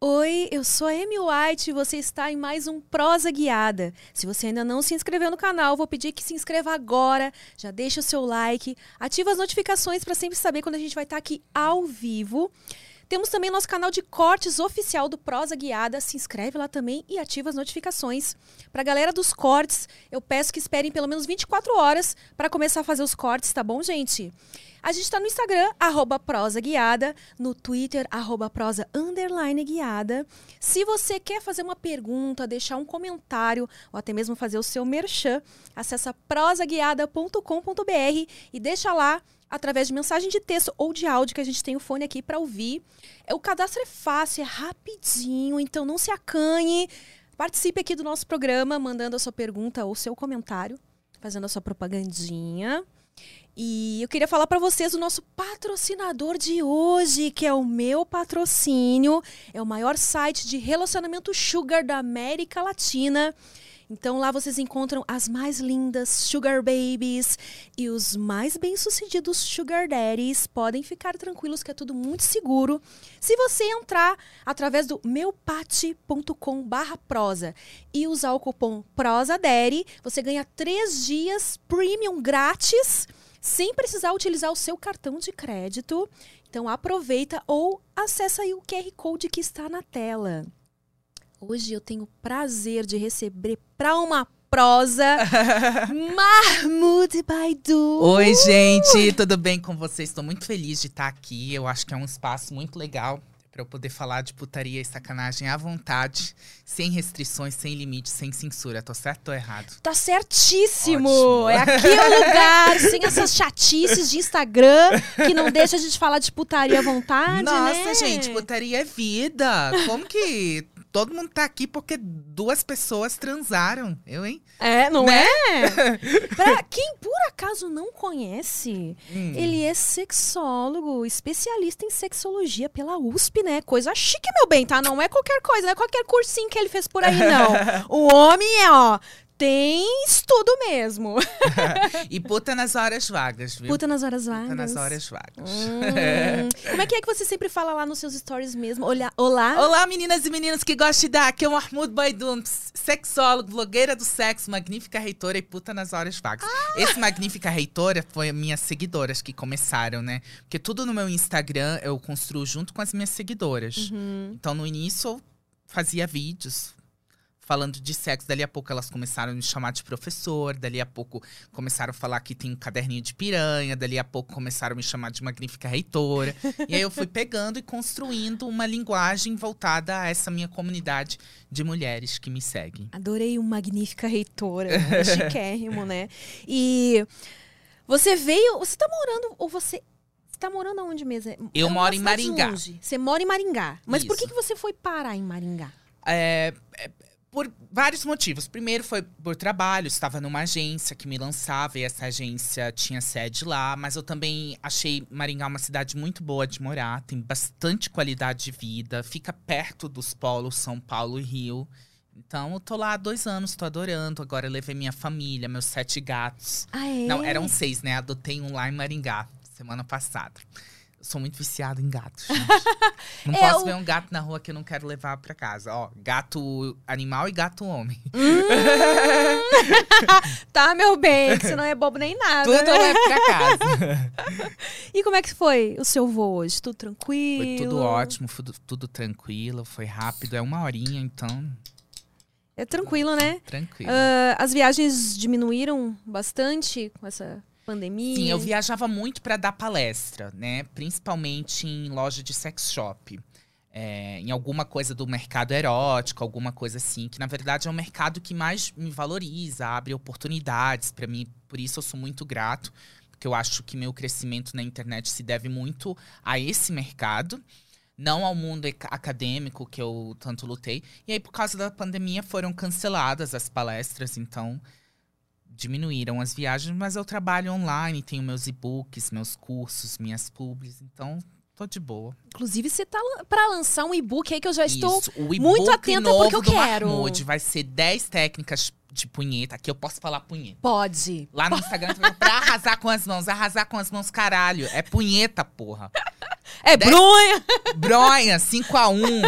Oi, eu sou a Amy White e você está em mais um Prosa Guiada. Se você ainda não se inscreveu no canal, vou pedir que se inscreva agora, já deixa o seu like, ativa as notificações para sempre saber quando a gente vai estar aqui ao vivo. Temos também nosso canal de cortes oficial do Prosa Guiada. Se inscreve lá também e ativa as notificações. Para a galera dos cortes, eu peço que esperem pelo menos 24 horas para começar a fazer os cortes, tá bom, gente? A gente está no Instagram, arroba prosa guiada, no Twitter, arroba prosa underline guiada. Se você quer fazer uma pergunta, deixar um comentário ou até mesmo fazer o seu merchan, acessa prosaguiada.com.br e deixa lá através de mensagem de texto ou de áudio que a gente tem o fone aqui para ouvir. É, o cadastro é fácil, é rapidinho, então não se acanhe. Participe aqui do nosso programa, mandando a sua pergunta ou seu comentário, fazendo a sua propagandinha. E eu queria falar para vocês o nosso patrocinador de hoje, que é o meu patrocínio, é o maior site de relacionamento sugar da América Latina. Então lá vocês encontram as mais lindas Sugar Babies e os mais bem-sucedidos Sugar Daddies. Podem ficar tranquilos que é tudo muito seguro. Se você entrar através do meupate.com/prosa e usar o cupom PROSADaddy, você ganha três dias premium grátis sem precisar utilizar o seu cartão de crédito. Então aproveita ou acessa aí o QR Code que está na tela. Hoje eu tenho o prazer de receber para uma prosa Mahmoud Baidu. Oi, gente, tudo bem com vocês? Estou muito feliz de estar aqui. Eu acho que é um espaço muito legal para eu poder falar de putaria e sacanagem à vontade, sem restrições, sem limites, sem censura. Tô certo ou errado? Tá certíssimo! Ótimo. É aqui o lugar, sem essas chatices de Instagram que não deixa a gente falar de putaria à vontade, Nossa, né? gente, putaria é vida. Como que todo mundo tá aqui porque duas pessoas transaram? Eu, hein? É, não Né? é? pra quem por acaso não conhece, Hum. ele é sexólogo, especialista em sexologia pela USP, né? Coisa chique, meu bem, tá? Não é qualquer coisa, não é qualquer cursinho que ele fez por aí, não. o homem é, ó, tem estudo mesmo. E puta nas horas vagas, viu? Puta nas horas vagas. Puta nas horas vagas. Hum. Como é que é que você sempre fala lá nos seus stories mesmo? Olha, olá. Olá, meninas e meninos que gostam de dar. Aqui é o Mahmoud Baidun, sexólogo, blogueira do sexo, magnífica reitora e puta nas horas vagas. Esse magnífica reitora foi minhas seguidoras que começaram, né? Porque tudo no meu Instagram eu construo junto com as minhas seguidoras. Então, no início, eu fazia vídeos falando de sexo. Dali a pouco elas começaram a me chamar de professor. Dali a pouco começaram a falar que tem um caderninho de piranha. Dali a pouco começaram a me chamar de magnífica reitora. e aí eu fui pegando e construindo uma linguagem voltada a essa minha comunidade de mulheres que me seguem. Adorei o Magnífica Reitora. né? Chiquérrimo, né? E você veio. Você tá morando. Ou você. Você tá morando aonde mesmo? Eu É moro em Maringá. longe. Você mora em Maringá. Mas por que, Isso. que você foi parar em Maringá? É, é, por vários motivos. Primeiro foi por trabalho, estava numa agência que me lançava e essa agência tinha sede lá, mas eu também achei Maringá uma cidade muito boa de morar, tem bastante qualidade de vida, fica perto dos polos São Paulo e Rio. Então eu tô lá há dois anos, tô adorando. Agora eu levei minha família, meus sete gatos. Ah, é? Não, eram seis, né? Adotei um lá em Maringá, semana passada. Sou muito viciada em gatos, gente. Não É, posso ver um gato na rua que eu não quero levar pra casa. Ó, gato animal e gato homem. Tá, meu bem, que você não é bobo nem nada. Tudo eu né? levo pra casa. E como é que foi o seu voo hoje? Tudo tranquilo? Foi tudo ótimo, foi tudo, tranquilo, foi rápido. É uma horinha, então, É tranquilo, né? tranquilo. Ah, as viagens diminuíram bastante com essa pandemia? Sim, eu viajava muito pra dar palestra, né? Principalmente em loja de sex shop. É, em alguma coisa do mercado erótico, alguma coisa assim, que na verdade é o mercado que mais me valoriza, abre oportunidades pra mim. Por isso eu sou muito grato, porque eu acho que meu crescimento na internet se deve muito a esse mercado. não ao mundo acadêmico que eu tanto lutei. E aí, por causa da pandemia, foram canceladas as palestras, então diminuíram as viagens, mas eu trabalho online, tenho meus e-books, meus cursos, minhas publis, então tô de boa. Inclusive, você tá pra lançar um e-book aí que eu já estou. Isso, muito atenta porque eu quero. Mahmoud vai ser 10 técnicas de punheta. Aqui eu posso falar punheta. Pode. Lá no Instagram, pra arrasar com as mãos. Arrasar com as mãos, caralho. É punheta, porra. É Dez- bronha! Bronha, 5x1.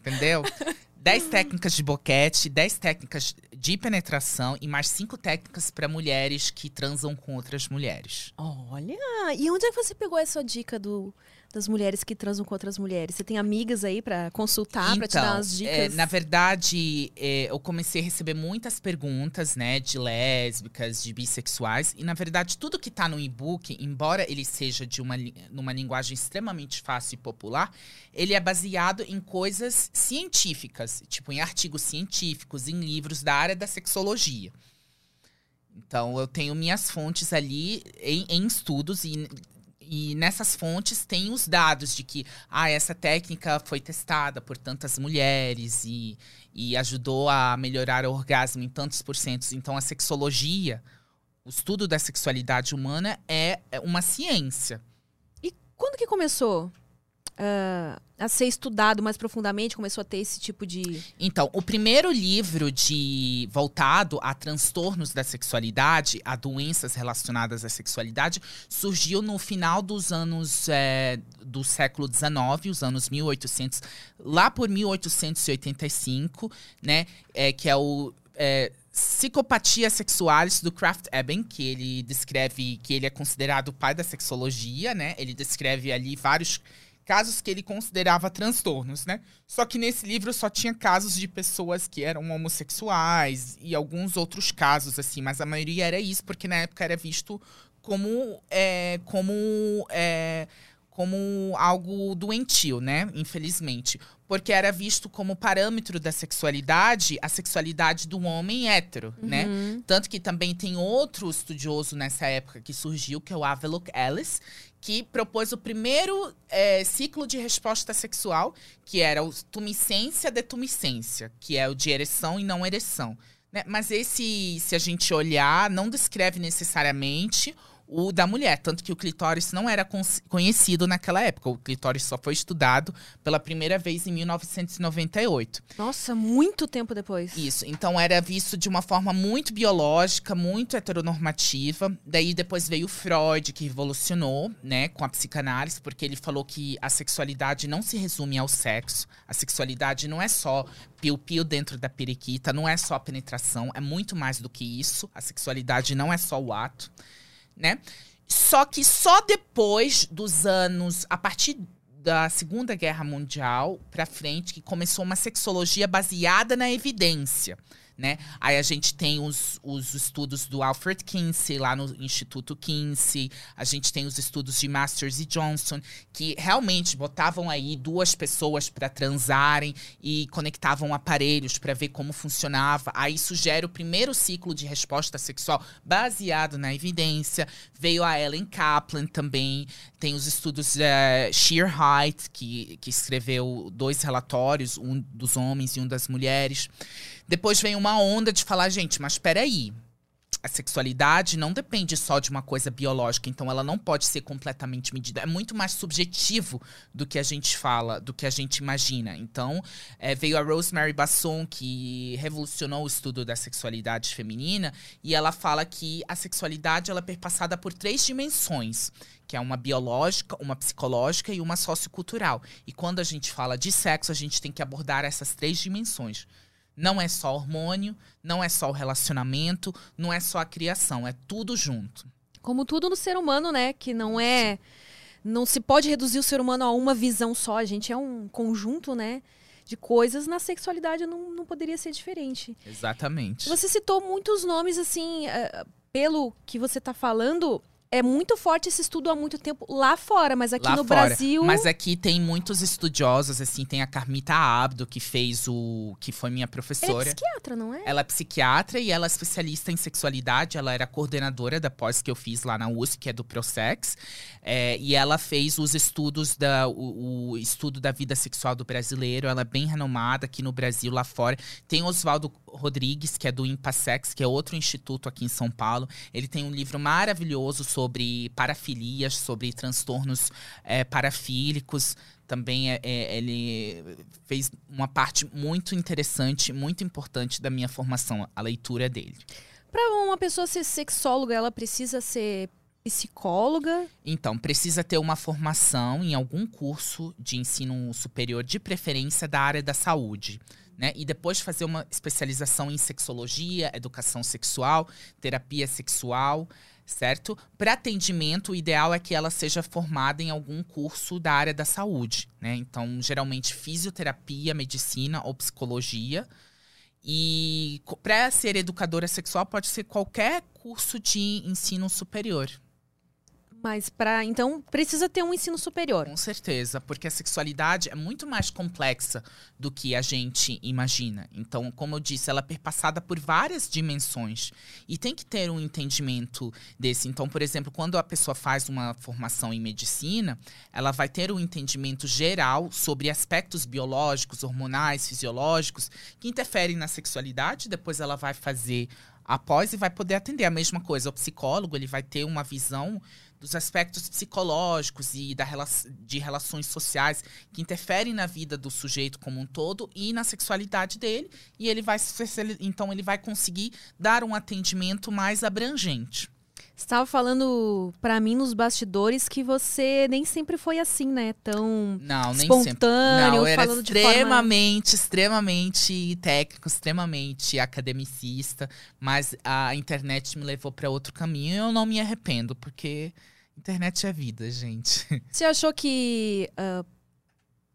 Entendeu? 10 técnicas de boquete, 10 técnicas de penetração e mais 5 técnicas pra mulheres que transam com outras mulheres. Olha! E onde é que você pegou essa dica do, das mulheres que transam com outras mulheres? Você tem amigas aí pra consultar, pra te dar umas dicas? é, na verdade, é, eu comecei a receber muitas perguntas, né, de lésbicas, de bissexuais. E, na verdade, tudo que tá no e-book, embora ele seja de uma, numa linguagem extremamente fácil e popular, ele é baseado em coisas científicas, tipo em artigos científicos, em livros da área da sexologia. Então, eu tenho minhas fontes ali em, em estudos e, e nessas fontes tem os dados de que ah, essa técnica foi testada por tantas mulheres e, e ajudou a melhorar o orgasmo em tantos porcentos. Então, a sexologia, o estudo da sexualidade humana é é uma ciência. Quando que começou ah, a ser estudado mais profundamente? Começou a ter esse tipo de. Então, o primeiro livro de voltado a transtornos da sexualidade, a doenças relacionadas à sexualidade, surgiu no final dos anos é, do século XIX, os anos 1800, lá por 1885, né? É, que é o é, Psicopatia Sexualis do Kraft Ebing, que ele descreve que ele é considerado o pai da sexologia, né? Ele descreve ali vários casos que ele considerava transtornos, né? Só que nesse livro só tinha casos de pessoas que eram homossexuais e alguns outros casos, assim, mas a maioria era isso, porque na época era visto como, é, como, é, como algo doentio, né? Infelizmente. Porque era visto como parâmetro da sexualidade a sexualidade do homem hétero, né? Uhum. Tanto que também tem outro estudioso nessa época que surgiu, que é o Havelock Ellis, que propôs o primeiro é, ciclo de resposta sexual, que era o tumescência detumescência, que é o de ereção e não ereção. né? Mas esse, se a gente olhar, não descreve necessariamente o da mulher. Tanto que o clitóris não era conhecido naquela época. O clitóris só foi estudado pela primeira vez em 1998. Nossa, muito tempo depois. Isso. Então era visto de uma forma muito biológica, muito heteronormativa. Daí depois veio Freud, que revolucionou, né, com a psicanálise, porque ele falou que a sexualidade não se resume ao sexo. A sexualidade não é só piu-piu dentro da periquita, não é só a penetração, é muito mais do que isso. A sexualidade não é só o ato, né? Só que só depois dos anos, a partir da Segunda Guerra Mundial pra frente, que começou uma sexologia baseada na evidência. Né? Aí a gente tem os, os estudos do Alfred Kinsey, lá no Instituto Kinsey. A gente tem os estudos de Masters e Johnson, que realmente botavam aí duas pessoas para transarem e conectavam aparelhos para ver como funcionava. Aí sugere o primeiro ciclo de resposta sexual baseado na evidência. Veio a Ellen Kaplan também. Tem os estudos eh, Sheer Height, que, que escreveu dois relatórios, um dos homens e um das mulheres. Depois vem uma onda de falar, gente, mas peraí. A sexualidade não depende só de uma coisa biológica, então ela não pode ser completamente medida. É muito mais subjetivo do que a gente fala, do que a gente imagina. Então, eh, veio a Rosemary Basson, que revolucionou o estudo da sexualidade feminina, e ela fala que a sexualidade ela é perpassada por três dimensões, que é uma biológica, uma psicológica e uma sociocultural. E quando a gente fala de sexo, a gente tem que abordar essas três dimensões. Não é só hormônio, não é só o relacionamento, não é só a criação, é tudo junto. Como tudo no ser humano, né? Que não é. Não se pode reduzir o ser humano a uma visão só. A gente é um conjunto, né? De coisas. Na sexualidade não, não poderia ser diferente. Exatamente. Você citou muitos nomes, assim, eh, pelo que você tá falando, é muito forte esse estudo há muito tempo lá fora, mas aqui lá no fora. Brasil. Mas aqui tem muitos estudiosos, assim, tem a Carmita Abdo, que fez o. que foi minha Ele é professora. psiquiatra, não é? Ela é psiquiatra e ela é especialista em sexualidade. Ela era coordenadora da pós que eu fiz lá na USP, que é do Prosex. É, e ela fez os estudos da o, o estudo da vida sexual do brasileiro. Ela é bem renomada aqui no Brasil, lá fora. Tem Oswaldo Rodrigues, que é do Impassex, que é outro instituto aqui em São Paulo. Ele tem um livro maravilhoso sobre parafilias, sobre transtornos é, parafílicos. Também é, é, ele fez uma parte muito interessante, muito importante da minha formação, a leitura dele. Pra uma pessoa ser sexóloga, ela precisa ser psicóloga. Então, precisa ter uma formação em algum curso de ensino superior, de preferência da área da saúde. Né? E depois fazer uma especialização em sexologia, educação sexual, terapia sexual, certo? Para atendimento, o ideal é que ela seja formada em algum curso da área da saúde, né? Então, geralmente fisioterapia, medicina ou psicologia. E para ser educadora sexual pode ser qualquer curso de ensino superior. Mas para então precisa ter um ensino superior. Com certeza, porque a sexualidade é muito mais complexa do que a gente imagina. Então, como eu disse, ela é perpassada por várias dimensões e tem que ter um entendimento desse. Então, por exemplo, quando a pessoa faz uma formação em medicina, ela vai ter um entendimento geral sobre aspectos biológicos, hormonais, fisiológicos que interferem na sexualidade. Depois, ela vai fazer após e vai poder atender a mesma coisa. O psicólogo ele vai ter uma visão dos aspectos psicológicos e da de relações sociais que interferem na vida do sujeito como um todo e na sexualidade dele. E ele vai então ele vai conseguir dar um atendimento mais abrangente. Você estava falando para mim nos bastidores que você nem sempre foi assim, né? Tão não, nem espontâneo, sempre. Não, era falando extremamente, forma... extremamente técnico, extremamente academicista, mas a internet me levou para outro caminho e eu não me arrependo, porque internet é vida, gente. Você achou que uh,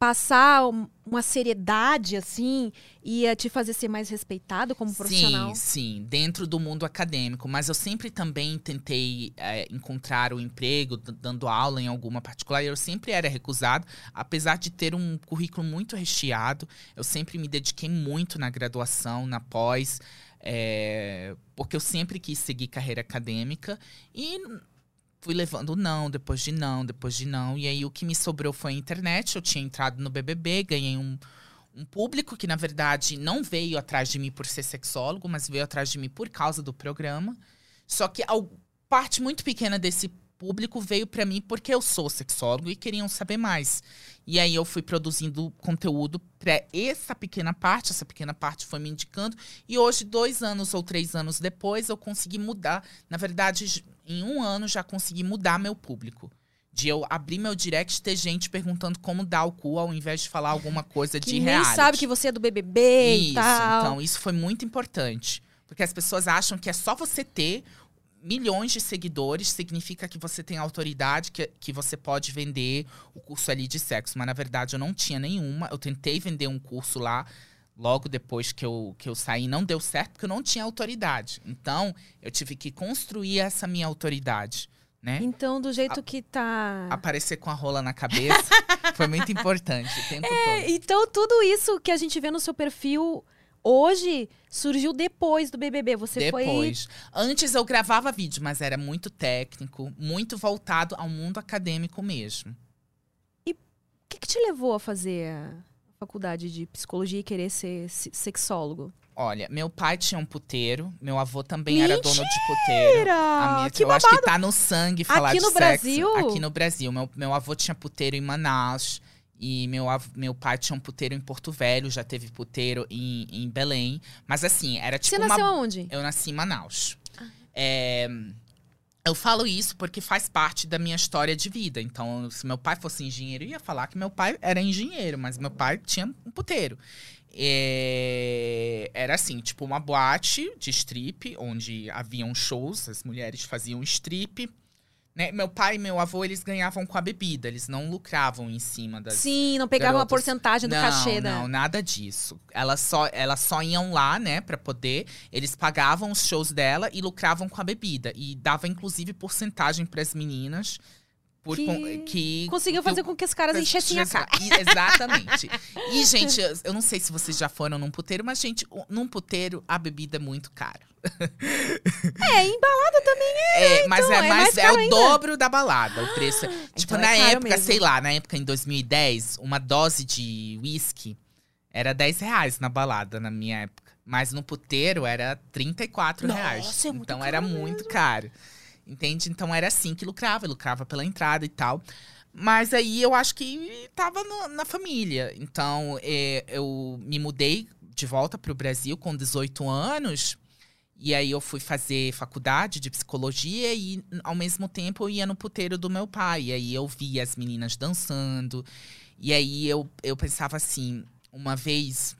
passar uma seriedade assim ia te fazer ser mais respeitado como profissional? Sim, sim, dentro do mundo acadêmico. Mas eu sempre também tentei é, encontrar o um emprego dando aula em alguma particular. E eu sempre era recusado, apesar de ter um currículo muito recheado. Eu sempre me dediquei muito na graduação, na pós. É, porque eu sempre quis seguir carreira acadêmica e fui levando não, depois de não, depois de não. E aí o que me sobrou foi a internet. Eu tinha entrado no BBB, ganhei um, um público que, na verdade, não veio atrás de mim por ser sexólogo, mas veio atrás de mim por causa do programa. Só que a parte muito pequena desse público veio para mim porque eu sou sexólogo e queriam saber mais. E aí eu fui produzindo conteúdo para essa pequena parte, essa pequena parte foi me indicando. E hoje, dois anos ou três anos depois, eu consegui mudar. Na verdade, em um ano já consegui mudar meu público. De eu abrir meu direct ter gente perguntando como dar o cu ao invés de falar alguma coisa que de nem reality. sabe que você é do BBB isso, e tal. Então, isso foi muito importante. Porque as pessoas acham que é só você ter milhões de seguidores, significa que você tem autoridade, que, que você pode vender o curso ali de sexo. Mas, na verdade, eu não tinha nenhuma. Eu tentei vender um curso lá logo depois que eu, que eu saí, não deu certo porque eu não tinha autoridade. Então, eu tive que construir essa minha autoridade. Né? Então, do jeito a, que tá. Aparecer com a rola na cabeça foi muito importante o tempo é, todo. Então, tudo isso que a gente vê no seu perfil hoje surgiu depois do BBB. Você depois. foi. Antes eu gravava vídeo, mas era muito técnico, muito voltado ao mundo acadêmico mesmo. E o que, que te levou a fazer faculdade de psicologia e querer ser sexólogo? Olha, meu pai tinha um puteiro, meu avô também Mentira! era dono de puteiro. A minha, que eu acho que tá no sangue falar Aqui de no sexo. Brasil? Aqui no Brasil. Meu, meu avô tinha puteiro em Manaus. E meu, meu pai tinha um puteiro em Porto Velho, já teve puteiro em, em Belém. Mas assim, era tipo Você uma... nasceu aonde? Eu nasci em Manaus. Ah. É... Eu falo isso porque faz parte da minha história de vida. Então, se meu pai fosse engenheiro, eu ia falar que meu pai era engenheiro, mas meu pai tinha um puteiro. É... Era assim, tipo uma boate de strip, onde haviam shows, as mulheres faziam strip. Né? Meu pai e meu avô, eles ganhavam com a bebida, eles não lucravam em cima das. Sim, não pegavam a garotas. porcentagem do não, cachê da. Não, nada disso. Elas só, elas só iam lá, né, pra poder. Eles pagavam os shows dela e lucravam com a bebida. E dava, inclusive, porcentagem pras meninas. Por, Que com- que Conseguiu fazer com que os caras enchessem a cara. Exatamente. E, gente, eu- não sei se vocês já foram num puteiro, mas, gente, num puteiro a bebida é muito cara. É, embalada também é. É, mas então, é é mais, mais é o ainda. dobro da balada, o preço. tipo, então é na caro época, mesmo. sei lá, na época em 2010, uma dose de whisky era 10 reais na balada, na minha época. Mas no puteiro era 34 Nossa, reais. é muito então era muito caro. Entende? Então era assim que lucrava, lucrava pela entrada e tal. Mas aí eu acho que tava no- na família. Então é, eu me mudei de volta pro Brasil com 18 anos. E aí eu fui fazer faculdade de psicologia e ao mesmo tempo eu ia no puteiro do meu pai. E aí eu via as meninas dançando. E aí eu, eu pensava assim, uma vez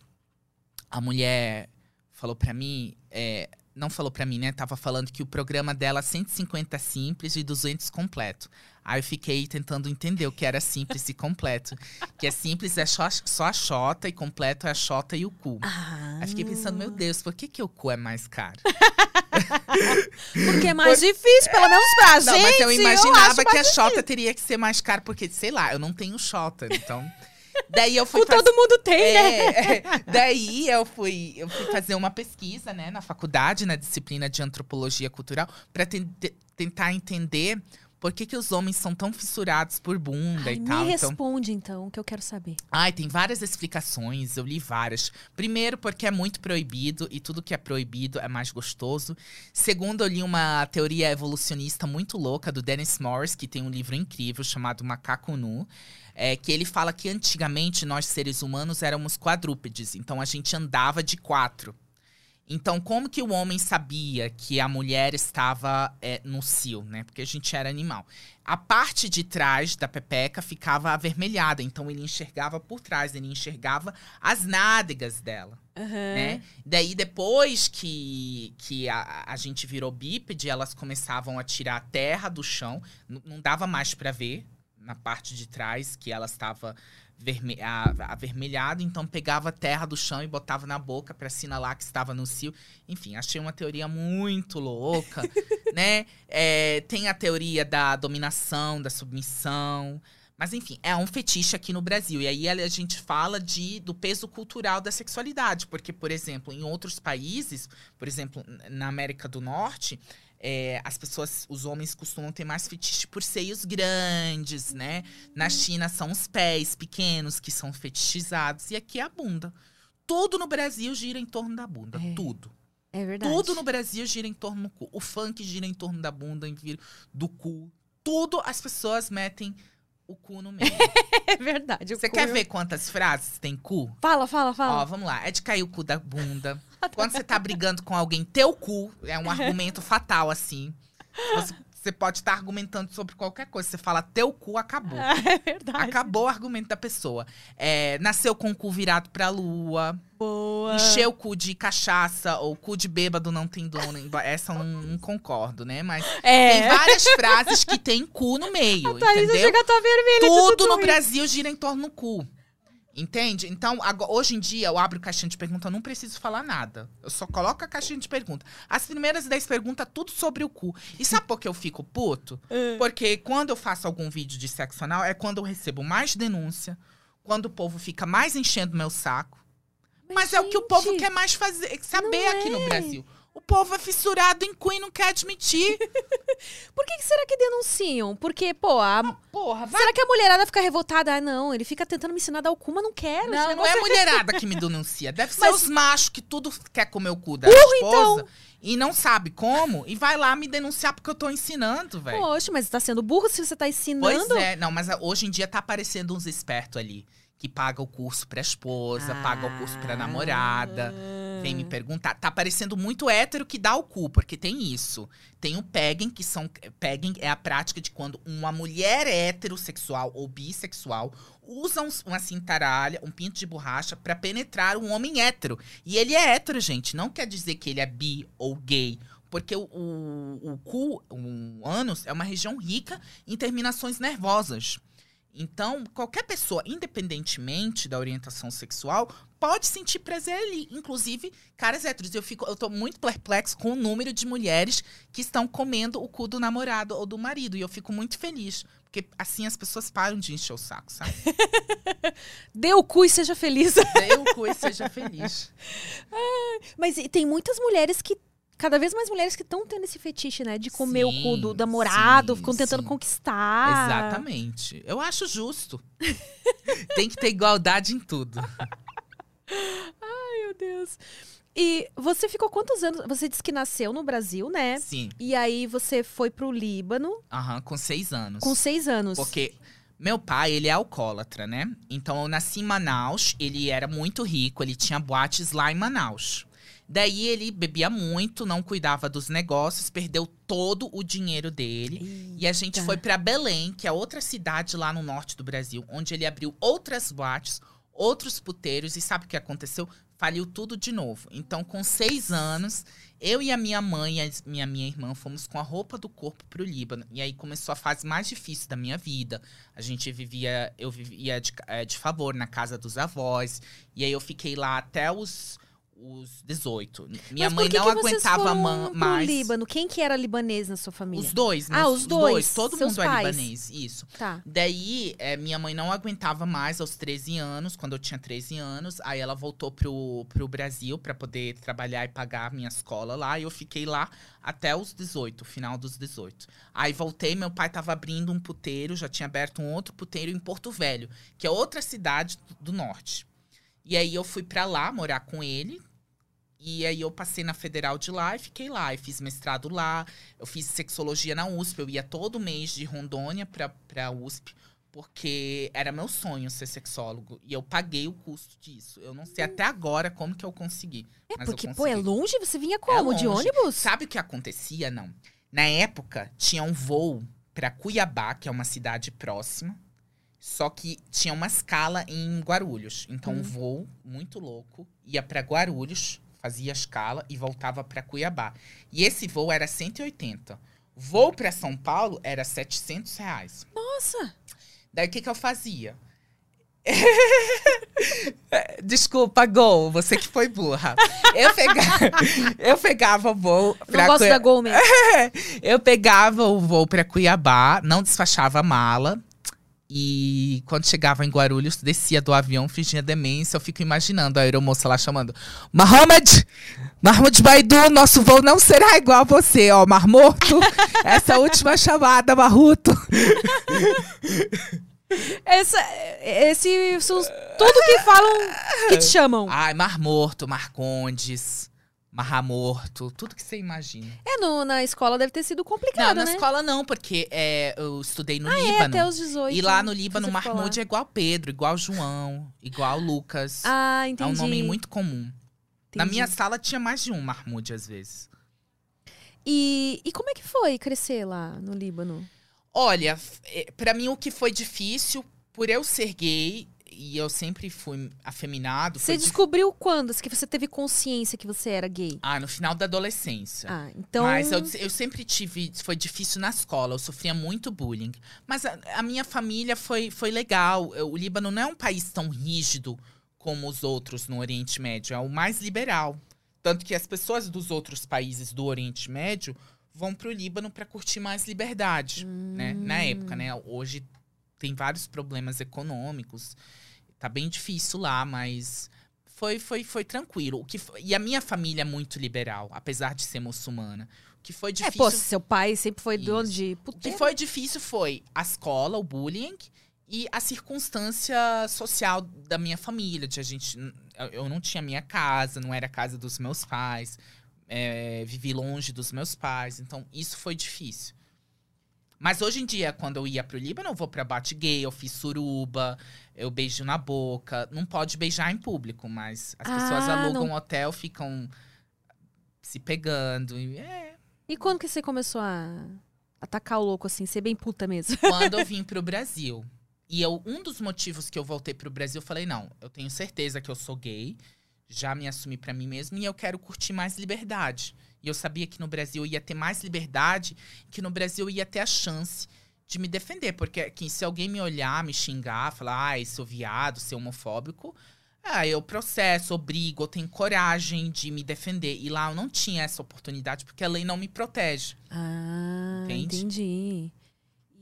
a mulher falou pra mim, é, não falou pra mim, né? Tava falando que o programa dela é 150 simples e 200 completo. Aí eu fiquei tentando entender o que era simples e completo. Que é simples é só, só a xota e completo é a xota e o cu. Ah, Aí fiquei pensando, meu Deus, por que, que o cu é mais caro? porque é mais difícil, pelo menos pra Não, gente. mas eu imaginava que a Xota teria que ser mais caro, porque, sei lá, eu não tenho Xota, então. Daí eu fui O fazer. todo mundo tem, né? É, é. Daí eu fui, eu fui fazer uma pesquisa, né, na faculdade, na disciplina de antropologia cultural, para tentar entender por que, que os homens são tão fissurados por bunda Ai, e me tal. Então, responde, então, que eu quero saber. Ai, tem várias explicações, eu li várias. Primeiro, porque é muito proibido e tudo que é proibido é mais gostoso. Segundo, eu li uma teoria evolucionista muito louca do Dennis Morris, que tem um livro incrível chamado Macaco Nu. É, que ele fala que antigamente nós seres humanos éramos quadrúpedes, então a gente andava de quatro. Então, como que o homem sabia que a mulher estava é, no cio, né? Porque a gente era animal. A parte de trás da pepeca ficava avermelhada, então ele enxergava por trás, ele enxergava as nádegas dela, né? Daí, depois que, que a, a gente virou bípede, elas começavam a tirar a terra do chão, não dava mais para ver na parte de trás que ela estava verme a- avermelhada, então pegava terra do chão e botava na boca para assinalar que estava no cio. Enfim, achei uma teoria muito louca, né? É, tem a teoria da dominação, da submissão. Mas enfim, é um fetiche aqui no Brasil. E aí a gente fala de, do peso cultural da sexualidade. Porque, por exemplo, em outros países, por exemplo, na América do Norte, é, as pessoas, os homens costumam ter mais fetiche por seios grandes, né? Na China são os pés pequenos que são fetichizados. E aqui é a bunda. Tudo no Brasil gira em torno da bunda. É. Tudo. É verdade. Tudo no Brasil gira em torno do cu. O funk gira em torno da bunda, do cu. Tudo as pessoas metem o cu no meio. É verdade. Você quer eu- ver quantas frases tem cu? Fala, fala, Ó, fala. vamos lá. É de cair o cu da bunda. Quando você tá brigando com alguém, teu cu é um argumento fatal, assim. Você, você pode estar argumentando sobre qualquer coisa. Você fala teu cu, acabou. é verdade. Acabou o argumento da pessoa. É, nasceu com o cu virado pra lua. Boa. Encher o cu de cachaça ou cu de bêbado não tem dono. Essa eu não, não concordo, né? Mas É. tem várias frases que tem cu no meio, Thaís, entendeu? chega a tá vermelha. Tudo tudo no isso. Brasil gira em torno do cu. Entende? Então, agora- hoje em dia, eu abro caixinha de pergunta, eu não preciso falar nada. Eu só coloco a caixinha de pergunta. As primeiras 10 perguntas, tudo sobre o cu. E sabe por que eu fico puto? É. Porque quando eu faço algum vídeo de sexo anal, é quando eu recebo mais denúncia, quando o povo fica mais enchendo meu saco. Mas, é o que o povo quer mais fazer, saber aqui no é. Brasil. O povo é fissurado em cu e não quer admitir. Por que, que será que denunciam? Porque, pô, a... Porra, vai será que a mulherada fica revoltada? Ah, não, ele fica tentando me ensinar a dar o cu, mas não quero. Não, não negócio é a mulherada que me denuncia. Deve ser Mas- os machos que tudo quer comer o cu da esposa então. e não sabe como e vai lá me denunciar porque eu tô ensinando, velho. Poxa, mas tá sendo burro se você tá ensinando. Pois é, não, mas hoje em dia tá aparecendo uns espertos ali que paga o curso pra esposa, paga o curso pra namorada. Vem Ah. me perguntar. Tá parecendo muito hétero que dá o cu, porque tem isso. Tem o pegging, que são. Pegging é a prática de quando uma mulher heterossexual ou bissexual usa um- uma cintaralha, um pinto de borracha, pra penetrar um homem hétero. E ele é hétero, gente. Não quer dizer que ele é bi ou gay. Porque o, o, o cu, o ânus, é uma região rica em terminações nervosas. Então, qualquer pessoa, independentemente da orientação sexual, pode sentir prazer ali. Inclusive, caras héteros. Eu, fico, eu tô muito perplexo com o número de mulheres que estão comendo o cu do namorado ou do marido. E eu fico muito feliz. Porque assim as pessoas param de encher o saco, sabe? Dê o cu e seja feliz. Dê o cu e seja feliz. Mas e tem muitas mulheres que. Cada vez mais mulheres que estão tendo esse fetiche, né? De comer o cu do Sim, namorado, sim, ficam tentando sim. conquistar. Exatamente. Eu acho justo. Tem que ter igualdade em tudo. Meu Deus. E você ficou quantos anos? Você disse que nasceu no Brasil, né? Sim. E aí você foi pro Líbano Aham, com seis anos. com seis anos. Porque meu pai, ele é alcoólatra, né? Então eu nasci em Manaus, ele era muito rico, ele tinha boates lá em Manaus. Daí ele bebia muito, não cuidava dos negócios, perdeu todo o dinheiro dele. E a gente Eita. foi pra Belém, que é outra cidade lá no norte do Brasil, onde ele abriu outras boates, outros puteiros. E sabe o que aconteceu? Faliu tudo de novo. Então, com seis anos, eu e a minha mãe e a minha, minha irmã fomos com a roupa do corpo pro Líbano. E aí começou a fase mais difícil da minha vida. A gente vivia, eu vivia de, eh, de favor na casa dos avós. E aí eu fiquei lá até os, os 18. Minha mãe que não que aguentava foram ma- pro mais. Líbano. Quem que era libanês na sua família? Os dois, Ah, meus- os dois, Todo seus mundo pais. é libanês, isso. Tá. Daí, é, minha mãe não aguentava mais aos 13 anos, quando eu tinha 13 anos. Aí ela voltou pro, pro Brasil pra poder trabalhar e pagar a minha escola lá. E eu fiquei lá até os 18, final dos 18. Aí voltei, meu pai tava abrindo um puteiro, já tinha aberto um outro puteiro em Porto Velho, que é outra cidade do norte. E aí eu fui pra lá morar com ele. E aí eu passei na federal de lá e fiquei lá. E fiz mestrado lá. Eu fiz sexologia na USP. Eu ia todo mês de Rondônia pra, pra USP. Porque era meu sonho ser sexólogo. E eu paguei o custo disso. Eu não sei até agora como que eu consegui. É eu porque, pô, é consegui. longe? Você vinha como? de longe. ônibus? Sabe o que acontecia? Não. Na época, tinha um voo pra Cuiabá, que é uma cidade próxima. Só que tinha uma escala em Guarulhos. Então, Hum. um voo muito louco ia pra Guarulhos, fazia escala e voltava pra Cuiabá. E esse voo era 180. Voo pra São Paulo era 700 reais. Nossa. Daí o que, que eu fazia? Desculpa, Gol, você que foi burra. Eu pegava, eu pegava o voo Não pra gosto Cui- da Gol mesmo. Eu pegava o voo pra Cuiabá, não despachava a mala. E quando chegava em Guarulhos, descia do avião, fingia demência. Eu fico imaginando a aeromoça lá chamando: Mohamed! Mahmoud Baidu, nosso voo não será igual a você, ó, Marmoto. Essa última chamada, Marruto. Essa, esse, tudo que falam, que te chamam. Ai, Mar Morto, Marcondes, Marra Morto, tudo que você imagina. É, no, na escola deve ter sido Não, complicado, na né? escola não, porque é, eu estudei no Ah, é, Líbano. até os 18. E lá né, no que Líbano, Mahmoud é igual Pedro, igual João, igual Lucas. Ah, é entendi. um nome muito comum. Na entendi. minha sala tinha mais de um Mahmoud, às vezes. E, e como é que foi crescer lá no Líbano? Olha, eh, pra mim o que foi difícil, por eu ser gay, e eu sempre fui afeminado, Você foi dif- descobriu quando que você teve consciência que você era gay? Ah, no final da adolescência. Ah, então. Mas eu, eu sempre tive. Foi difícil na escola, eu sofria muito bullying. Mas a, a minha família foi, foi legal. O Líbano não é um país tão rígido como os outros no Oriente Médio, é o mais liberal. Tanto que as pessoas dos outros países do Oriente Médio vão pro Líbano para curtir mais liberdade, né? Na época, né? Hoje tem vários problemas econômicos. Tá bem difícil lá, mas foi foi foi tranquilo. O que fo- e a minha família é muito liberal, apesar de ser muçulmana. O que foi É, difícil pô, seu pai sempre foi dono Isso. de o que puteiro. foi difícil foi a escola, o bullying e a circunstância social da minha família. De a gente, eu- eu não tinha minha casa, não era a casa dos meus pais, é, vivi longe dos meus pais, então isso foi difícil. Mas hoje em dia, quando eu ia pro Líbano, eu vou pra bate gay, eu fiz suruba, eu beijo na boca. Não pode beijar em público, mas as pessoas Ah, alugam não. hotel, ficam se pegando. e É, E quando que você começou a atacar o louco assim, ser bem puta mesmo? quando eu vim pro Brasil. E eu, um dos motivos que eu voltei pro Brasil, eu falei, não, eu tenho certeza que eu sou gay. Já me assumi pra mim mesmo e eu quero curtir mais liberdade. E eu sabia que no Brasil eu ia ter mais liberdade, que no Brasil ia ter a chance de me defender. Porque aqui, se alguém me olhar, me xingar, falar, ai, sou viado, ser homofóbico, ah, eu processo, obrigo, eu tenho coragem de me defender. E lá eu não tinha essa oportunidade porque a lei não me protege. Ah, Entende? entendi.